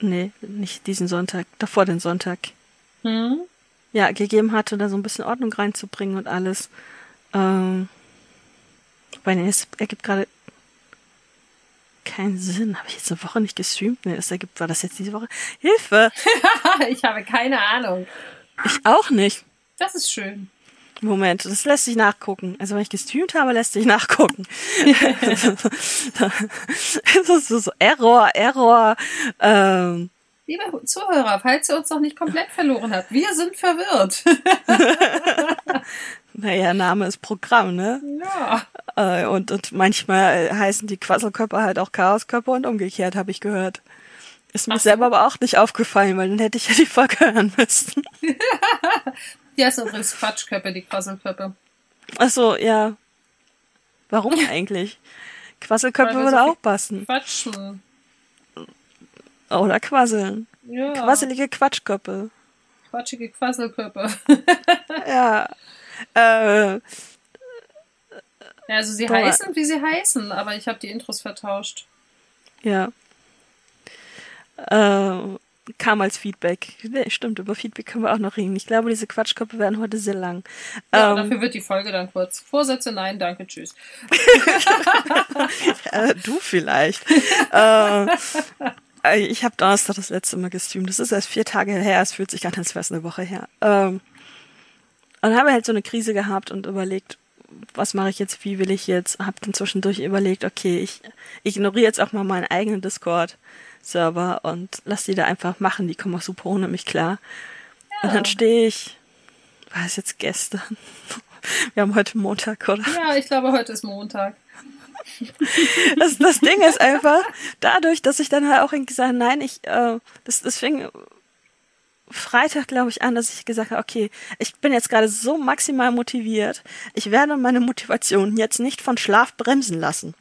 nee, nicht diesen Sonntag, davor den Sonntag, hm? Ja, gegeben hatte, da so ein bisschen Ordnung reinzubringen und alles. Ähm, weil nee, es ergibt gerade keinen Sinn. Habe ich jetzt eine Woche nicht gestreamt? Nee, das ergibt, war das jetzt diese Woche? Hilfe! ich habe keine Ahnung. Ich auch nicht. Das ist schön. Moment, das lässt sich nachgucken. Also wenn ich gestreamt habe, lässt sich nachgucken. das ist so, so Error, Error. Ähm, Liebe Zuhörer, falls ihr uns noch nicht komplett verloren habt, wir sind verwirrt. naja, Name ist Programm, ne? Ja. Äh, und, und manchmal heißen die Quasselkörper halt auch Chaoskörper und umgekehrt, habe ich gehört. Ist mir so. selber aber auch nicht aufgefallen, weil dann hätte ich ja die Folge hören müssen. Die heißen übrigens Quatschköppe, die Quasselköppe. Ach so, ja. Warum eigentlich? Wir würde so auch passen. Quatschen. Oder quasseln. Ja. Quasselige Quatschköppe. Quatschige Quasselköppe. Ja. Äh, also sie Boah. heißen, wie sie heißen, aber ich habe die Intros vertauscht. ja. Äh, kam als Feedback. Nee, stimmt, über Feedback können wir auch noch reden. Ich glaube, diese Quatschköpfe werden heute sehr lang. Ja, Ähm, dafür wird die Folge dann kurz. Vorsätze, nein, danke, tschüss. Äh, du vielleicht. äh, ich habe Donnerstag das letzte Mal gestreamt. Das ist erst vier Tage her. Es fühlt sich an, als wäre es eine Woche her. Ähm, und habe halt so eine Krise gehabt und überlegt, was mache ich jetzt, wie will ich jetzt? Habe dann zwischendurch überlegt, okay, ich ignoriere jetzt auch mal meinen eigenen Discord-Server und lass die da einfach machen. Die kommen auch super ohne mich klar. Und dann stehe ich, war es jetzt gestern? Wir haben heute Montag, oder? Ja, ich glaube, heute ist Montag. Das, das Ding ist einfach, dadurch, dass ich dann halt auch irgendwie sage, nein, ich, äh, das, das fing Freitag, glaube ich, an, dass ich gesagt habe, okay, ich bin jetzt gerade so maximal motiviert, ich werde meine Motivation jetzt nicht von Schlaf bremsen lassen.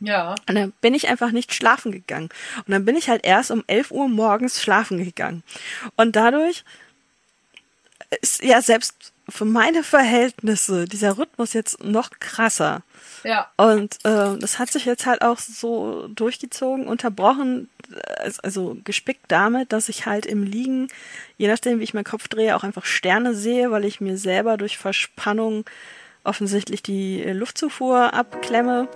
Ja. Und dann bin ich einfach nicht schlafen gegangen. Und dann bin ich halt erst um 11 Uhr morgens schlafen gegangen. Und dadurch ist ja selbst für meine Verhältnisse dieser Rhythmus jetzt noch krasser. Ja. Und äh, das hat sich jetzt halt auch so durchgezogen, unterbrochen, äh, also gespickt damit, dass ich halt im Liegen, je nachdem wie ich meinen Kopf drehe, auch einfach Sterne sehe, weil ich mir selber durch Verspannung offensichtlich die äh, Luftzufuhr abklemme.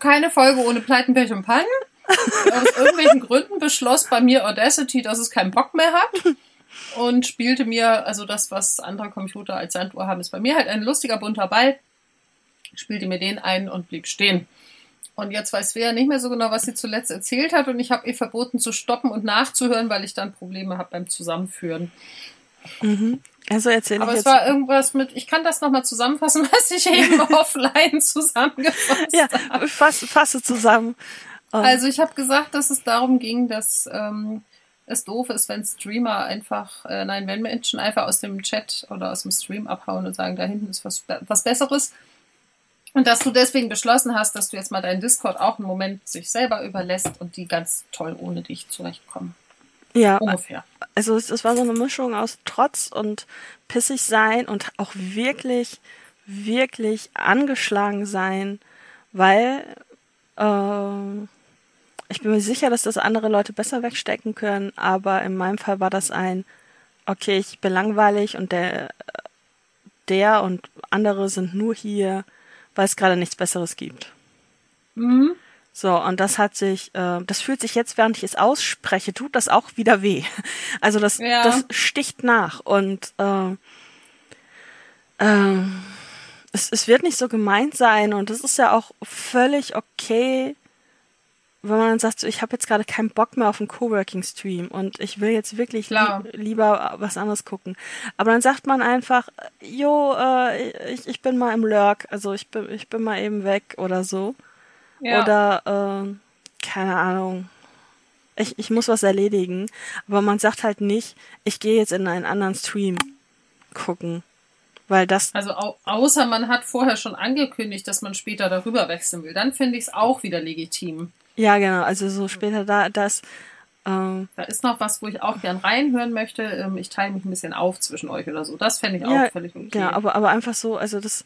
Keine Folge ohne Pleiten, Pech und Pannen. Aus irgendwelchen Gründen beschloss bei mir Audacity, dass es keinen Bock mehr hat. Und spielte mir, also das, was andere Computer als Sanduhr haben, ist bei mir halt ein lustiger bunter Ball. Spielte mir den ein und blieb stehen. Und jetzt weiß Svea nicht mehr so genau, was sie zuletzt erzählt hat. Und ich habe ihr verboten zu stoppen und nachzuhören, weil ich dann Probleme habe beim Zusammenführen. Mhm. Also erzähle ich Aber es jetzt. war irgendwas mit, ich kann das nochmal zusammenfassen, was ich eben offline zusammengefasst ja, habe. fass, fasse zusammen. Ähm, Also ich habe gesagt, dass es darum ging, dass ähm, es doof ist, wenn Streamer einfach, äh, nein, wenn Menschen einfach aus dem Chat oder aus dem Stream abhauen und sagen, da hinten ist was, was Besseres. Und dass du deswegen beschlossen hast, dass du jetzt mal deinen Discord auch einen Moment sich selber überlässt und die ganz toll ohne dich zurechtkommen. ja, Ungefähr. also es, es war so eine Mischung aus Trotz und pissig sein und auch wirklich, wirklich angeschlagen sein, weil äh, ich bin mir sicher, dass das andere Leute besser wegstecken können, aber in meinem Fall war das ein, okay, ich bin langweilig und der, der und andere sind nur hier, weil es gerade nichts Besseres gibt. Mhm. So, und das hat sich, äh, das fühlt sich jetzt, während ich es ausspreche, tut das auch wieder weh. Also das, Ja. das sticht nach und äh, äh, es, es wird nicht so gemeint sein und es ist ja auch völlig okay, wenn man dann sagt, so, ich habe jetzt gerade keinen Bock mehr auf einen Coworking-Stream und ich will jetzt wirklich li lieber was anderes gucken. Aber dann sagt man einfach, jo, äh, ich, ich bin mal im Lurk, also ich bin, ich bin mal eben weg oder so. Ja. Oder, ähm, keine Ahnung. Ich, ich muss was erledigen. Aber man sagt halt nicht, ich gehe jetzt in einen anderen Stream gucken. Weil das, Also au außer man hat vorher schon angekündigt, dass man später darüber wechseln will, dann finde ich es auch wieder legitim. Ja genau, also so später da, das, ähm, Da ist noch was, wo ich auch gern reinhören möchte. Ähm, Ich teile mich ein bisschen auf zwischen euch oder so. Das fände ich Ja, auch völlig okay. genau, aber, aber einfach so, also das,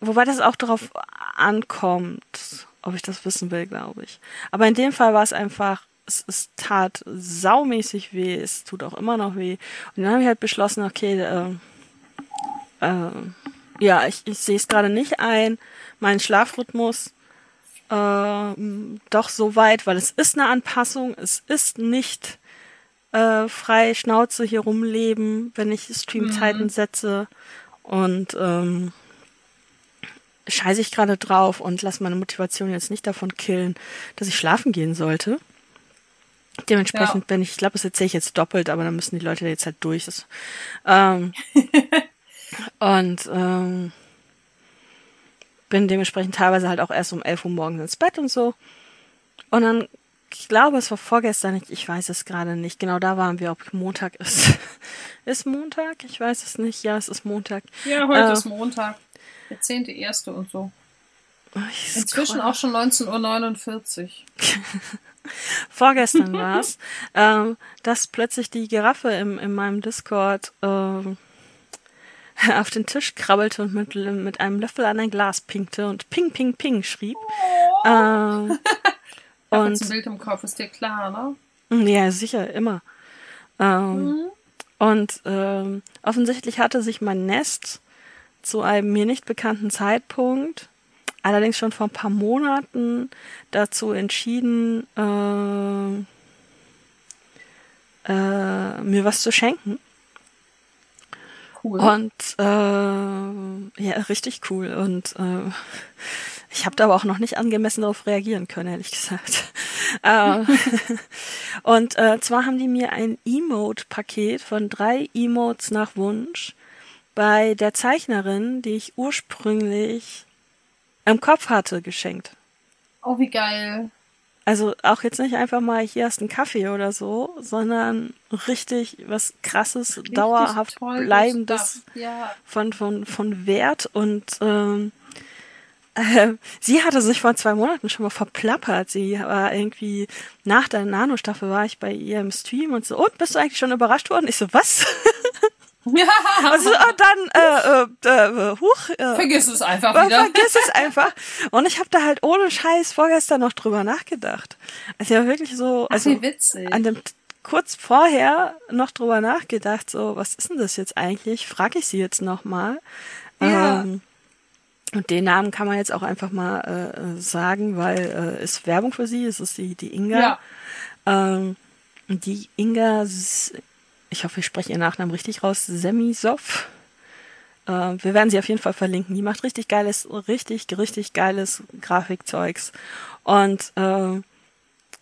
wobei das auch darauf ankommt, ob ich das wissen will, glaube ich. Aber in dem Fall war es einfach, es, es tat saumäßig weh, es tut auch immer noch weh. Und dann habe ich halt beschlossen, okay, äh, äh, ja, ich, ich sehe es gerade nicht ein, meinen Schlafrhythmus äh, doch so weit, weil es ist eine Anpassung, es ist nicht äh, frei Schnauze hier rumleben, wenn ich Streamzeiten setze und ähm, scheiße ich gerade drauf und lasse meine Motivation jetzt nicht davon killen, dass ich schlafen gehen sollte. Dementsprechend Ja. bin ich, ich glaube, das erzähle ich jetzt doppelt, aber dann müssen die Leute jetzt halt durch. Das, ähm, und ähm, bin dementsprechend teilweise halt auch erst um 11 Uhr morgens ins Bett und so. und dann, ich glaube, es war vorgestern, ich, ich weiß es gerade nicht. Genau da waren wir, ob Montag ist. ist Montag? Ich weiß es nicht. Ja, es ist Montag. Ja, heute Äh, ist Montag. Der 10.1. und so. Inzwischen auch schon 19.49 Uhr. vorgestern war es, ähm, dass plötzlich die Giraffe im, in meinem Discord ähm, auf den Tisch krabbelte und mit, mit einem Löffel an ein Glas pinkte und ping, ping, ping schrieb. Ähm, Ich habe und ein Bild im Kopf, ist dir klar, ne? ja, sicher, immer. Ähm, Und ähm, offensichtlich hatte sich mein Nest zu einem mir nicht bekannten Zeitpunkt, allerdings schon vor ein paar Monaten, dazu entschieden, äh, äh, mir was zu schenken. Cool. Und äh, ja, richtig cool. Und äh, ich habe da aber auch noch nicht angemessen darauf reagieren können, ehrlich gesagt. äh, und äh, zwar haben die mir ein Emote-Paket von drei Emotes nach Wunsch bei der Zeichnerin, die ich ursprünglich im Kopf hatte, geschenkt. oh, wie geil. Also auch jetzt nicht einfach mal hier hast einen Kaffee oder so, sondern richtig was krasses, Richtig dauerhaft bleibendes. Ja. von, von, von Wert und ähm, äh, sie hatte sich vor zwei Monaten schon mal verplappert. Sie war irgendwie nach der Nano-Staffel war ich bei ihr im Stream und so, und bist du eigentlich schon überrascht worden? Ich so, was? Also ah, dann, äh, äh, äh, huch, äh, Vergiss es einfach wieder. vergiss es einfach. Und ich habe da halt ohne Scheiß vorgestern noch drüber nachgedacht. Also ja wirklich so, Ach, also wie witzig. an dem kurz vorher noch drüber nachgedacht, so, was ist denn das jetzt eigentlich? Frage ich sie jetzt nochmal. Ja. Ähm, und den Namen kann man jetzt auch einfach mal äh, sagen, weil äh, ist Werbung für sie, es ist die, die Inga. Ja. Ähm, die Inga, ich hoffe, ich spreche ihren Nachnamen richtig raus, Semisov. Äh, wir werden sie auf jeden Fall verlinken. Die macht richtig geiles, richtig, richtig geiles Grafikzeugs. Und äh,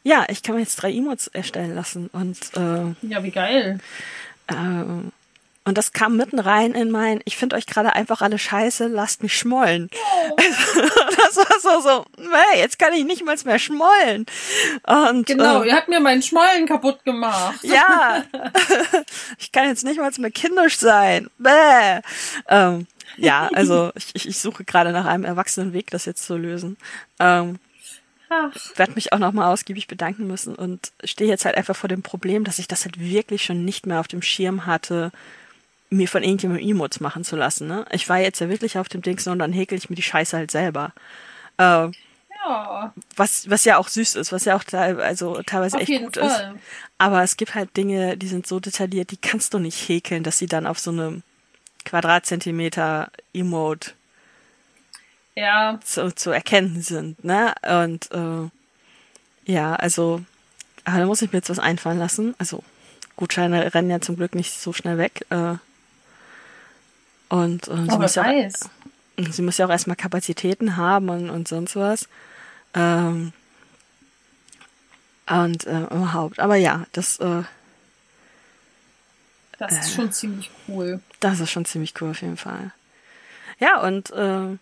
ja, ich kann mir jetzt drei Emotes erstellen lassen. Und äh, Ja, wie geil. ähm, und das kam mitten rein in mein, ich finde euch gerade einfach alle scheiße, lasst mich schmollen. das war so, so, nee, jetzt kann ich nicht mal mehr schmollen. Und, Genau, äh, ihr habt mir meinen Schmollen kaputt gemacht. ja, ich kann jetzt nicht mal mehr kindisch sein. Bäh. Ähm, ja, also ich, ich, ich suche gerade nach einem erwachsenen Weg, das jetzt zu lösen. Ähm, Ach, werde mich auch nochmal ausgiebig bedanken müssen und stehe jetzt halt einfach vor dem Problem, dass ich das halt wirklich schon nicht mehr auf dem Schirm hatte, mir von irgendjemandem Emotes machen zu lassen. Ne? Ich war jetzt ja wirklich auf dem Dings und dann häkel ich mir die Scheiße halt selber. Äh, ja, was, was ja auch süß ist, was ja auch also teilweise auf echt gut ist. Fall. Aber es gibt halt Dinge, die sind so detailliert, die kannst du nicht häkeln, dass sie dann auf so einem Quadratzentimeter Emote Ja, zu, zu erkennen sind, ne? Und äh, ja, also, aber da muss ich mir jetzt was einfallen lassen. Also, Gutscheine rennen ja zum Glück nicht so schnell weg. Äh, und äh, sie, muss ja auch, sie muss ja auch erstmal Kapazitäten haben und, und sonst was. Ähm, und äh, überhaupt. Aber ja, das, äh, Das ist schon ziemlich cool. das ist schon ziemlich cool auf jeden Fall. Ja, und äh,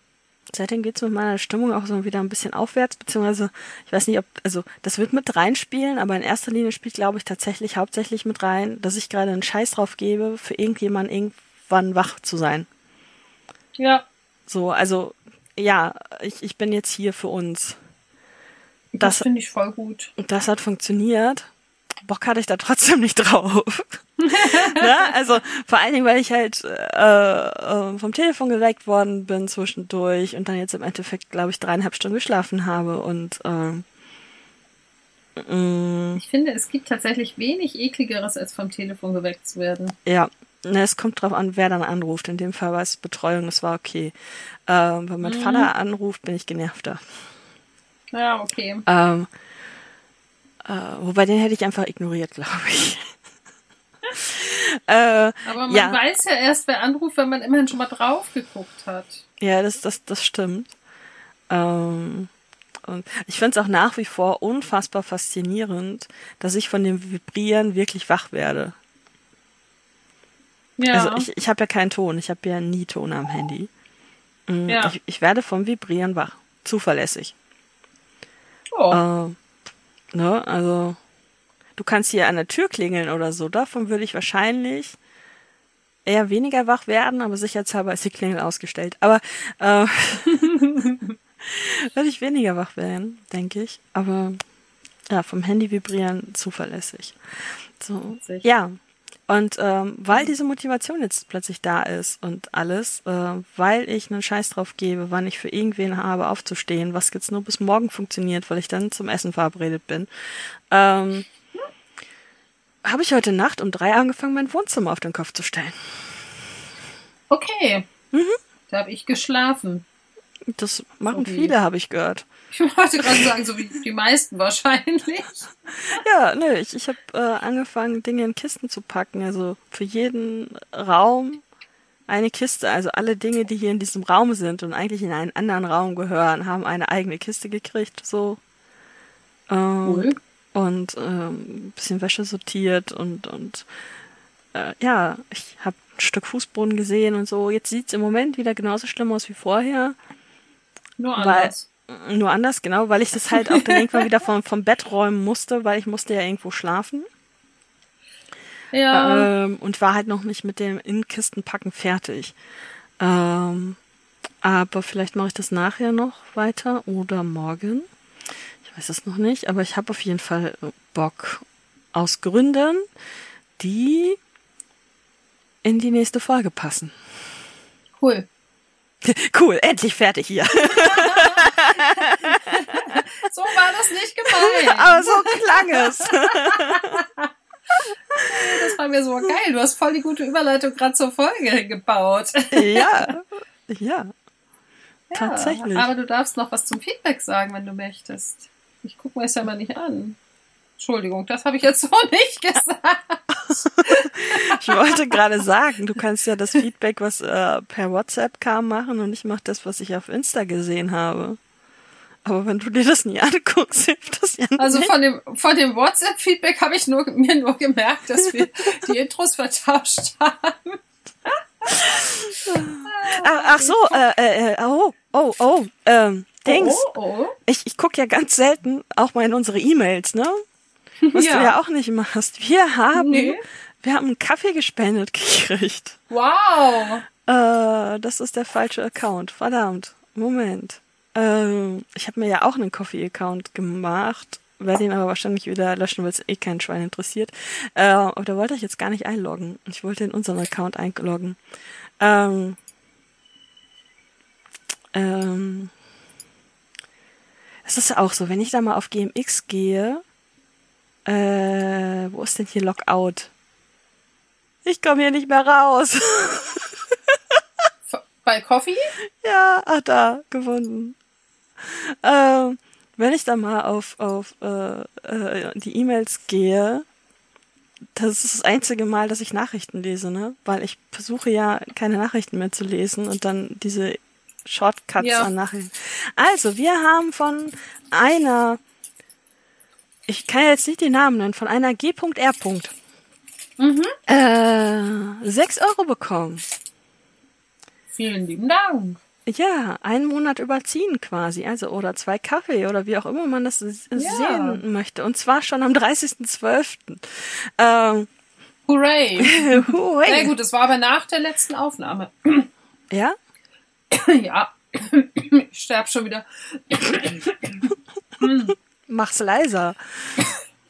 seitdem geht's mit meiner Stimmung auch so wieder ein bisschen aufwärts, beziehungsweise, ich weiß nicht, ob, also das wird mit reinspielen, aber in erster Linie spielt, glaube ich, tatsächlich hauptsächlich mit rein, dass ich gerade einen Scheiß drauf gebe, für irgendjemanden irgendwann wach zu sein. Ja, So, also, ja, ich, ich bin jetzt hier für uns. das, Das- finde ich voll gut. Und das hat funktioniert. Bock hatte ich da trotzdem nicht drauf. ne? Also vor allen Dingen, weil ich halt äh, äh, vom Telefon geweckt worden bin zwischendurch und dann jetzt im Endeffekt, glaube ich, dreieinhalb Stunden geschlafen habe und ähm, mm, Ich finde, es gibt tatsächlich wenig ekligeres, als vom Telefon geweckt zu werden. ja, ne, es kommt drauf an, wer dann anruft. In dem Fall war es Betreuung, das war okay. Ähm, wenn mein Mhm. Vater anruft, bin ich genervter. Ja, okay. Ähm, äh, wobei den hätte ich einfach ignoriert, glaube ich. äh, Aber man Ja. weiß ja erst, wer anruft, wenn man immerhin schon mal drauf geguckt hat. Ja, das, das, das stimmt. Ähm, und ich finde es auch nach wie vor unfassbar faszinierend, dass ich von dem Vibrieren wirklich wach werde. Ja, Also ich, ich habe ja keinen Ton, ich habe ja nie Ton am Handy. Mm, Ja. Ich, ich werde vom Vibrieren wach. Zuverlässig. oh, Äh, Ne, also du kannst hier an der Tür klingeln oder so. Davon würde ich wahrscheinlich eher weniger wach werden, aber sicherheitshalber ist die Klingel ausgestellt. Aber äh, würde ich weniger wach werden, denke ich. Aber ja, vom Handy vibrieren zuverlässig. So, Witzig. ja. Und ähm, weil diese Motivation jetzt plötzlich da ist und alles, äh, weil ich einen Scheiß drauf gebe, wann ich für irgendwen habe aufzustehen, was jetzt nur bis morgen funktioniert, weil ich dann zum Essen verabredet bin, ähm, habe ich heute Nacht um drei angefangen, mein Wohnzimmer auf den Kopf zu stellen. Okay. Da habe ich geschlafen. Das machen Okay. viele, habe ich gehört. Ich wollte gerade sagen, so wie die meisten wahrscheinlich. Ja, nö, ich, ich habe äh, angefangen, Dinge in Kisten zu packen. Also für jeden Raum eine Kiste. Also alle Dinge, die hier in diesem Raum sind und eigentlich in einen anderen Raum gehören, haben eine eigene Kiste gekriegt. So. Ähm, Cool. Und ähm, ein bisschen Wäsche sortiert und, und äh, ja, ich habe ein Stück Fußboden gesehen und so. Jetzt sieht's im Moment wieder genauso schlimm aus wie vorher. Nur Weil- anders. Nur anders, genau, weil ich das halt auch dann irgendwann wieder vom, vom Bett räumen musste, weil ich musste ja irgendwo schlafen. Ja. Ähm, und war halt noch nicht mit dem in Kisten packen fertig. Ähm, aber vielleicht mache ich das nachher noch weiter oder morgen. Ich weiß es noch nicht, aber ich habe auf jeden Fall Bock aus Gründen, die in die nächste Folge passen. cool. Cool, endlich fertig hier. So war das nicht gemeint. Aber so klang es. Das war mir so geil. Du hast voll die gute Überleitung gerade zur Folge gebaut. ja, ja, Ja, tatsächlich. aber du darfst noch was zum Feedback sagen, wenn du möchtest. Ich gucke mir es ja mal nicht an. Entschuldigung, das habe ich jetzt so nicht gesagt. Ich wollte gerade sagen, du kannst ja das Feedback, was äh, per WhatsApp kam, machen und ich mache das, was ich auf Insta gesehen habe. Aber wenn du dir das nie anguckst, hilft das ja nicht. Also von dem, von dem WhatsApp-Feedback habe ich nur, mir nur gemerkt, dass wir die Intros vertauscht haben. ach, ach so, äh, äh, oh, oh, oh, ähm, Dings. Oh, oh. Ich, ich gucke ja ganz selten auch mal in unsere E-Mails, ne? Was Ja. du ja auch nicht machst. Wir haben, Nee. wir haben einen Kaffee gespendet gekriegt. Wow. Äh, das ist der falsche Account. Verdammt. Moment. Ähm, ich habe mir ja auch einen Coffee-Account gemacht, werde ihn aber wahrscheinlich wieder löschen, weil es eh kein Schwein interessiert. Äh, aber da wollte ich jetzt gar nicht einloggen. Ich wollte in unseren Account einloggen. Ähm, ähm, es ist auch so, wenn ich da mal auf GMX gehe, äh, wo ist denn hier Logout? Ich komme hier nicht mehr raus. Bei Coffee? Ja, ach da, gefunden. Ähm, wenn ich da mal auf, auf äh, äh, die E-Mails gehe, das ist das einzige Mal, dass ich Nachrichten lese, ne? Weil ich versuche ja keine Nachrichten mehr zu lesen und dann diese Shortcuts Ja. an Nachrichten. Also, wir haben von einer, ich kann jetzt nicht den Namen nennen, von einer G.R. Mhm. Äh, 6 Euro bekommen. Vielen lieben Dank. Ja, einen Monat überziehen quasi, also oder zwei Kaffee oder wie auch immer man das s- sehen möchte. Und zwar schon am 30.12. Ähm, Hooray. hui. Sehr gut, das war aber nach der letzten Aufnahme. Ja? ja. Ich sterb schon wieder. Mach's leiser.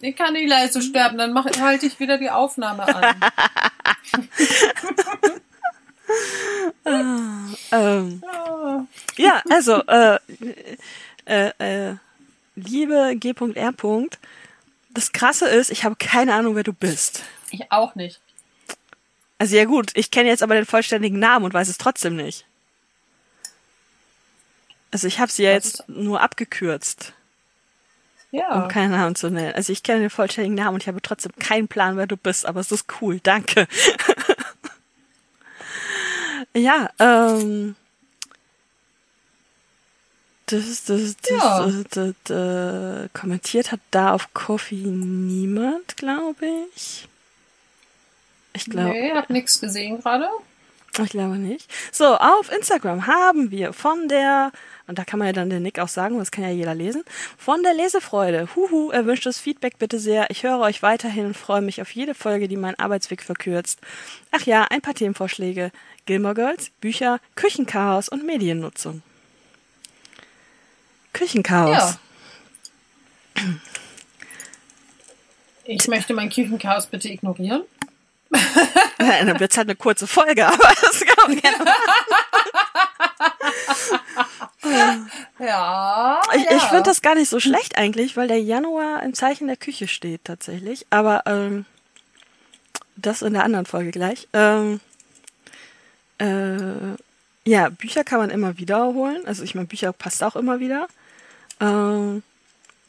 Ich kann nicht leise sterben, dann mach, halte ich wieder die Aufnahme an. Ähm, Ah. ja, also, äh, äh, äh, liebe G.R. Das Krasse ist, ich habe keine Ahnung, wer du bist. Ich auch nicht. Also ja gut, ich kenne jetzt aber den vollständigen Namen und weiß es trotzdem nicht. Also ich habe sie ja jetzt nur abgekürzt. Ja. um keinen Namen zu nennen. Also ich kenne den vollständigen Namen und ich habe trotzdem keinen Plan, wer du bist, aber es ist cool, danke. ja, ähm. Das, das, das, Ja. das, das, das, kommentiert hat da auf Coffee niemand, glaube ich. Ich glaube. Nee, hab nix gesehen gerade. Ich glaube nicht. So, auf Instagram haben wir von der, und da kann man ja dann den Nick auch sagen, das kann ja jeder lesen, von der Lesefreude. Huhu, erwünschtes Feedback bitte sehr. Ich höre euch weiterhin und freue mich auf jede Folge, die meinen Arbeitsweg verkürzt. Ach ja, ein paar Themenvorschläge. Gilmore Girls, Bücher, Küchenchaos und Mediennutzung. Küchenchaos. Ja. Ich möchte mein Küchenchaos bitte ignorieren. Dann wird es halt eine kurze Folge, aber das kann man gerne machen. Ja. Ich, ja. ich finde das gar nicht so schlecht eigentlich, weil der Januar im Zeichen der Küche steht tatsächlich. Aber ähm, das in der anderen Folge gleich. Ähm, äh, ja, Bücher kann man immer wiederholen. Also ich meine, Bücher passt auch immer wieder. Ähm,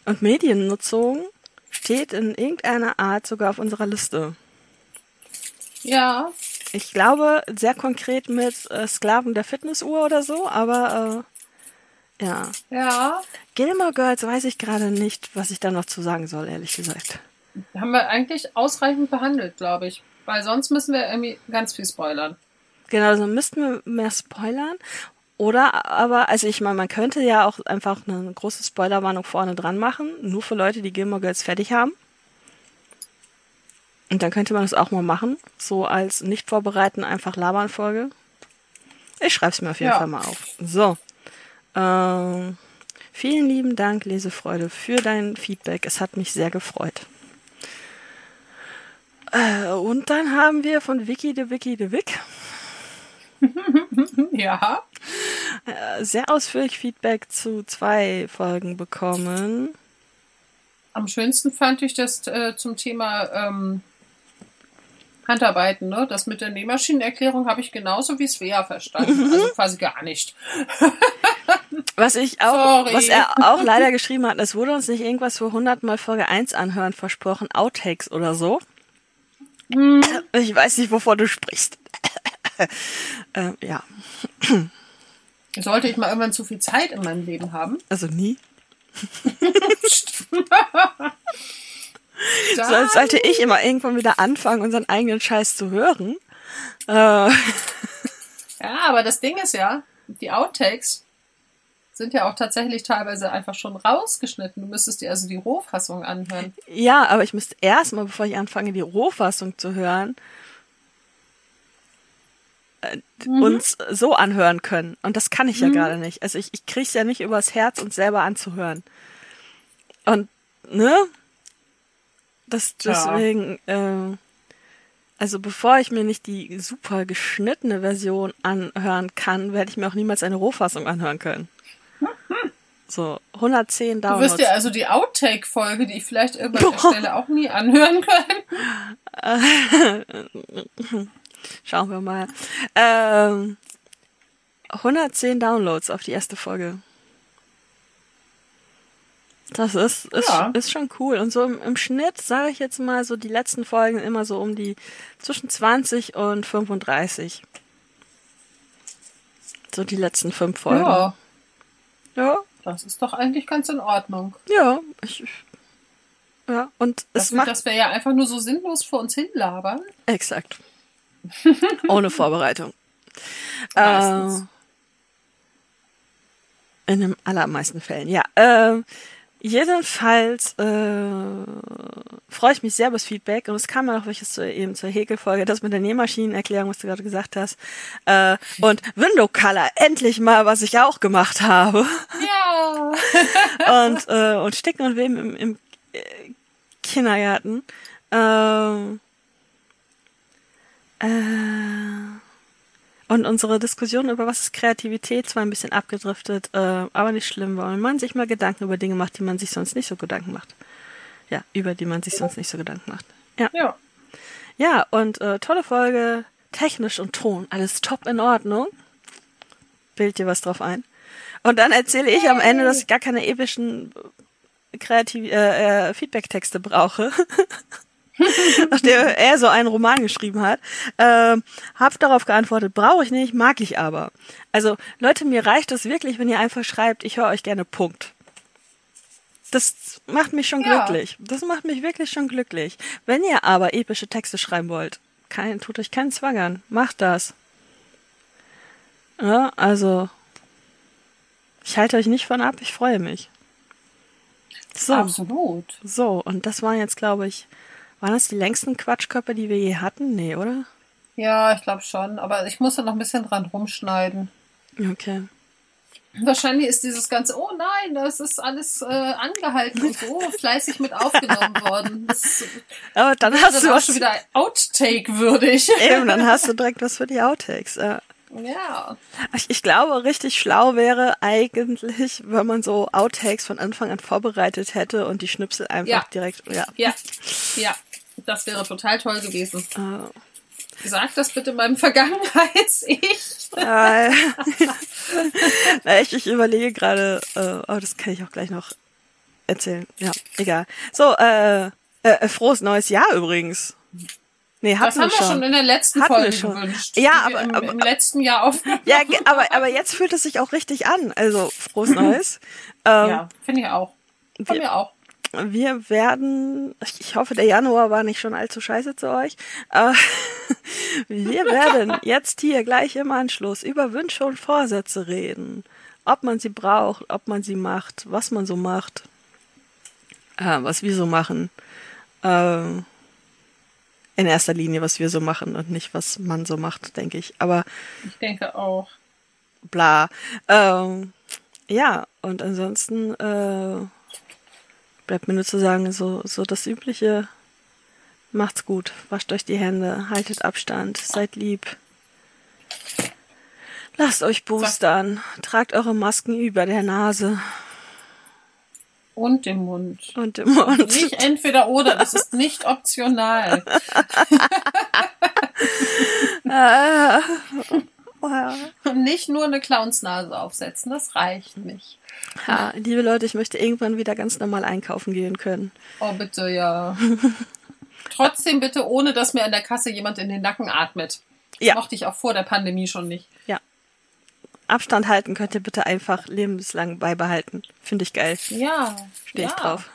und Mediennutzung steht in irgendeiner Art sogar auf unserer Liste. Ja. Ich glaube, sehr konkret mit äh, Sklaven der Fitnessuhr oder so, aber äh, ja. Ja. Gilmore Girls weiß ich gerade nicht, was ich da noch zu sagen soll, ehrlich gesagt. Haben wir eigentlich ausreichend behandelt, glaube ich. Weil sonst müssen wir irgendwie ganz viel spoilern. Genau, also müssten wir mehr spoilern. Oder aber, also ich meine, man könnte ja auch einfach eine große Spoilerwarnung vorne dran machen, nur für Leute, die Gilmore Girls fertig haben. Und dann könnte man das auch mal machen, so als nicht vorbereiten, einfach labern Folge. Ich schreib's mir auf jeden Ja. Fall mal auf. So. Ähm, vielen lieben Dank, Lesefreude, für dein Feedback. Es hat mich sehr gefreut. Äh, und dann haben wir von Vicky de Vicky de Vic Ja. äh, sehr ausführlich Feedback zu zwei Folgen bekommen. Am schönsten fand ich das äh, zum Thema ähm, Handarbeiten, ne? Das mit der Nähmaschinenerklärung habe ich genauso wie Svea verstanden. Also quasi gar nicht. Was ich auch, Sorry. was er auch leider geschrieben hat, es wurde uns nicht irgendwas für 100 mal Folge 1 anhören versprochen, Outtakes oder so. Ich weiß nicht, wovon du sprichst. ähm, ja, Sollte ich mal irgendwann zu viel Zeit in meinem Leben haben? also nie. Dann, So, sollte ich immer irgendwann wieder anfangen, unseren eigenen Scheiß zu hören. Äh, ja, aber das Ding ist ja, die Outtakes sind ja auch tatsächlich teilweise einfach schon rausgeschnitten. Du müsstest dir also die Rohfassung anhören. ja, aber ich müsste erstmal, bevor ich anfange, die Rohfassung zu hören, äh, uns so anhören können. Und das kann ich ja gerade nicht. Also ich, ich krieg's ja nicht übers Herz, uns selber anzuhören. Und, ne? Das, deswegen, äh, also bevor ich mir nicht die super geschnittene Version anhören kann, werde ich mir auch niemals eine Rohfassung anhören können. So, 110 Du Downloads. wirst dir also die Outtake-Folge, die ich vielleicht irgendwann erstelle, auch nie anhören können. Schauen wir mal. Ähm, 110 Downloads auf die erste Folge. Das ist, ist, Ja. ist schon cool. Und so im, im Schnitt, sage ich jetzt mal, so die letzten Folgen immer so um die zwischen 20 und 35. So die letzten fünf Folgen. Ja, Ja, das ist doch eigentlich ganz in Ordnung. ja. Ich, ja, und es Dafür, macht. dass wir ja einfach nur so sinnlos vor uns hinlabern. Exakt. Ohne Vorbereitung. Meistens. Äh, in den allermeisten Fällen, ja. Ähm, jedenfalls äh, freue ich mich sehr über das Feedback und es kam ja noch welches zu, eben zur Häkelfolge, das mit der Nähmaschinenerklärung, was du gerade gesagt hast. Äh, und Window Color, endlich mal, was ich auch gemacht habe. Ja. und, äh, und Sticken und Weben im, im äh, Kindergarten. Ähm, äh, und unsere Diskussion über was ist Kreativität zwar ein bisschen abgedriftet, äh, aber nicht schlimm, weil man sich mal Gedanken über Dinge macht, die man sich sonst nicht so Gedanken macht. Ja, über die man sich sonst nicht so Gedanken macht. Ja, Ja. ja und äh, tolle Folge, technisch und Ton, alles top in Ordnung. Bild dir was drauf ein. Und dann erzähle ich am Ende, dass ich gar keine epischen kreativ äh, äh, Feedback-Texte brauche. Nachdem er so einen Roman geschrieben hat, ähm, hab darauf geantwortet, brauche ich nicht, mag ich aber. Also Leute, mir reicht es wirklich, wenn ihr einfach schreibt, ich höre euch gerne, Punkt. Das macht mich schon Ja. glücklich. Das macht mich wirklich schon glücklich. Wenn ihr aber epische Texte schreiben wollt, kein, tut euch keinen Zwang an. Macht das. Ja, also, ich halte euch nicht von ab, ich freue mich. So. Absolut. So, und das waren jetzt, glaube ich, waren das die längsten Quatschköpfe, die wir je hatten? Nee, oder? Ja, ich glaube schon. Aber ich muss da noch ein bisschen dran rumschneiden. Okay. Wahrscheinlich ist dieses ganze, oh nein, das ist alles äh, angehalten und so fleißig mit aufgenommen worden. Das, Aber dann hast du was schon wieder Outtake würdig. Eben, dann hast du direkt was für die Outtakes. Ja. Ja. Ich, ich glaube, richtig schlau wäre eigentlich, wenn man so Outtakes von Anfang an vorbereitet hätte und die Schnipsel einfach Ja. direkt. Ja. Ja, ja, das wäre total toll gewesen. Äh, Sag das bitte meinem Vergangenheits-Ich. äh, Na, ich, ich überlege gerade, äh, oh, das kann ich auch gleich noch erzählen. Ja, egal. So, äh, äh, frohes neues Jahr übrigens. Nee, hatten Das haben wir wir schon in der letzten Hatten wir Folge schon. gewünscht. Ja, aber- im, aber- im letzten Jahr aufgenommen Ja, aber, aber jetzt fühlt es sich auch richtig an. Also, frohes Neues. Ähm, Ja, finde ich auch. Von wir- mir auch. Wir werden, ich- hoffe, der Januar war nicht schon allzu scheiße zu euch. Äh, wir werden jetzt hier gleich im Anschluss über Wünsche und Vorsätze reden. Ob man sie braucht, ob man sie macht, was man so macht, äh, was wir so machen. Ähm, in erster Linie, was wir so machen und nicht, was man so macht, denke ich. Aber Ich denke auch. bla. Ähm, ja, und ansonsten äh, bleibt mir nur zu sagen, so, so das Übliche. Macht's gut, wascht euch die Hände, haltet Abstand, seid lieb. Lasst euch boostern, tragt eure Masken über der Nase Und den Mund. und im Mund. Nicht entweder oder, das ist nicht optional. Ja. Und nicht nur eine Clownsnase aufsetzen, das reicht nicht. Ja, liebe Leute, ich möchte irgendwann wieder ganz normal einkaufen gehen können. Oh, bitte, ja. Trotzdem bitte, ohne dass mir an der Kasse jemand in den Nacken atmet. Das Ja. mochte ich auch vor der Pandemie schon nicht. Abstand halten könnt ihr bitte einfach lebenslang beibehalten. Finde ich geil. Ja. Stehe ja. ich drauf.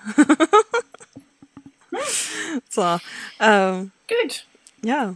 so, ähm, Gut, ja.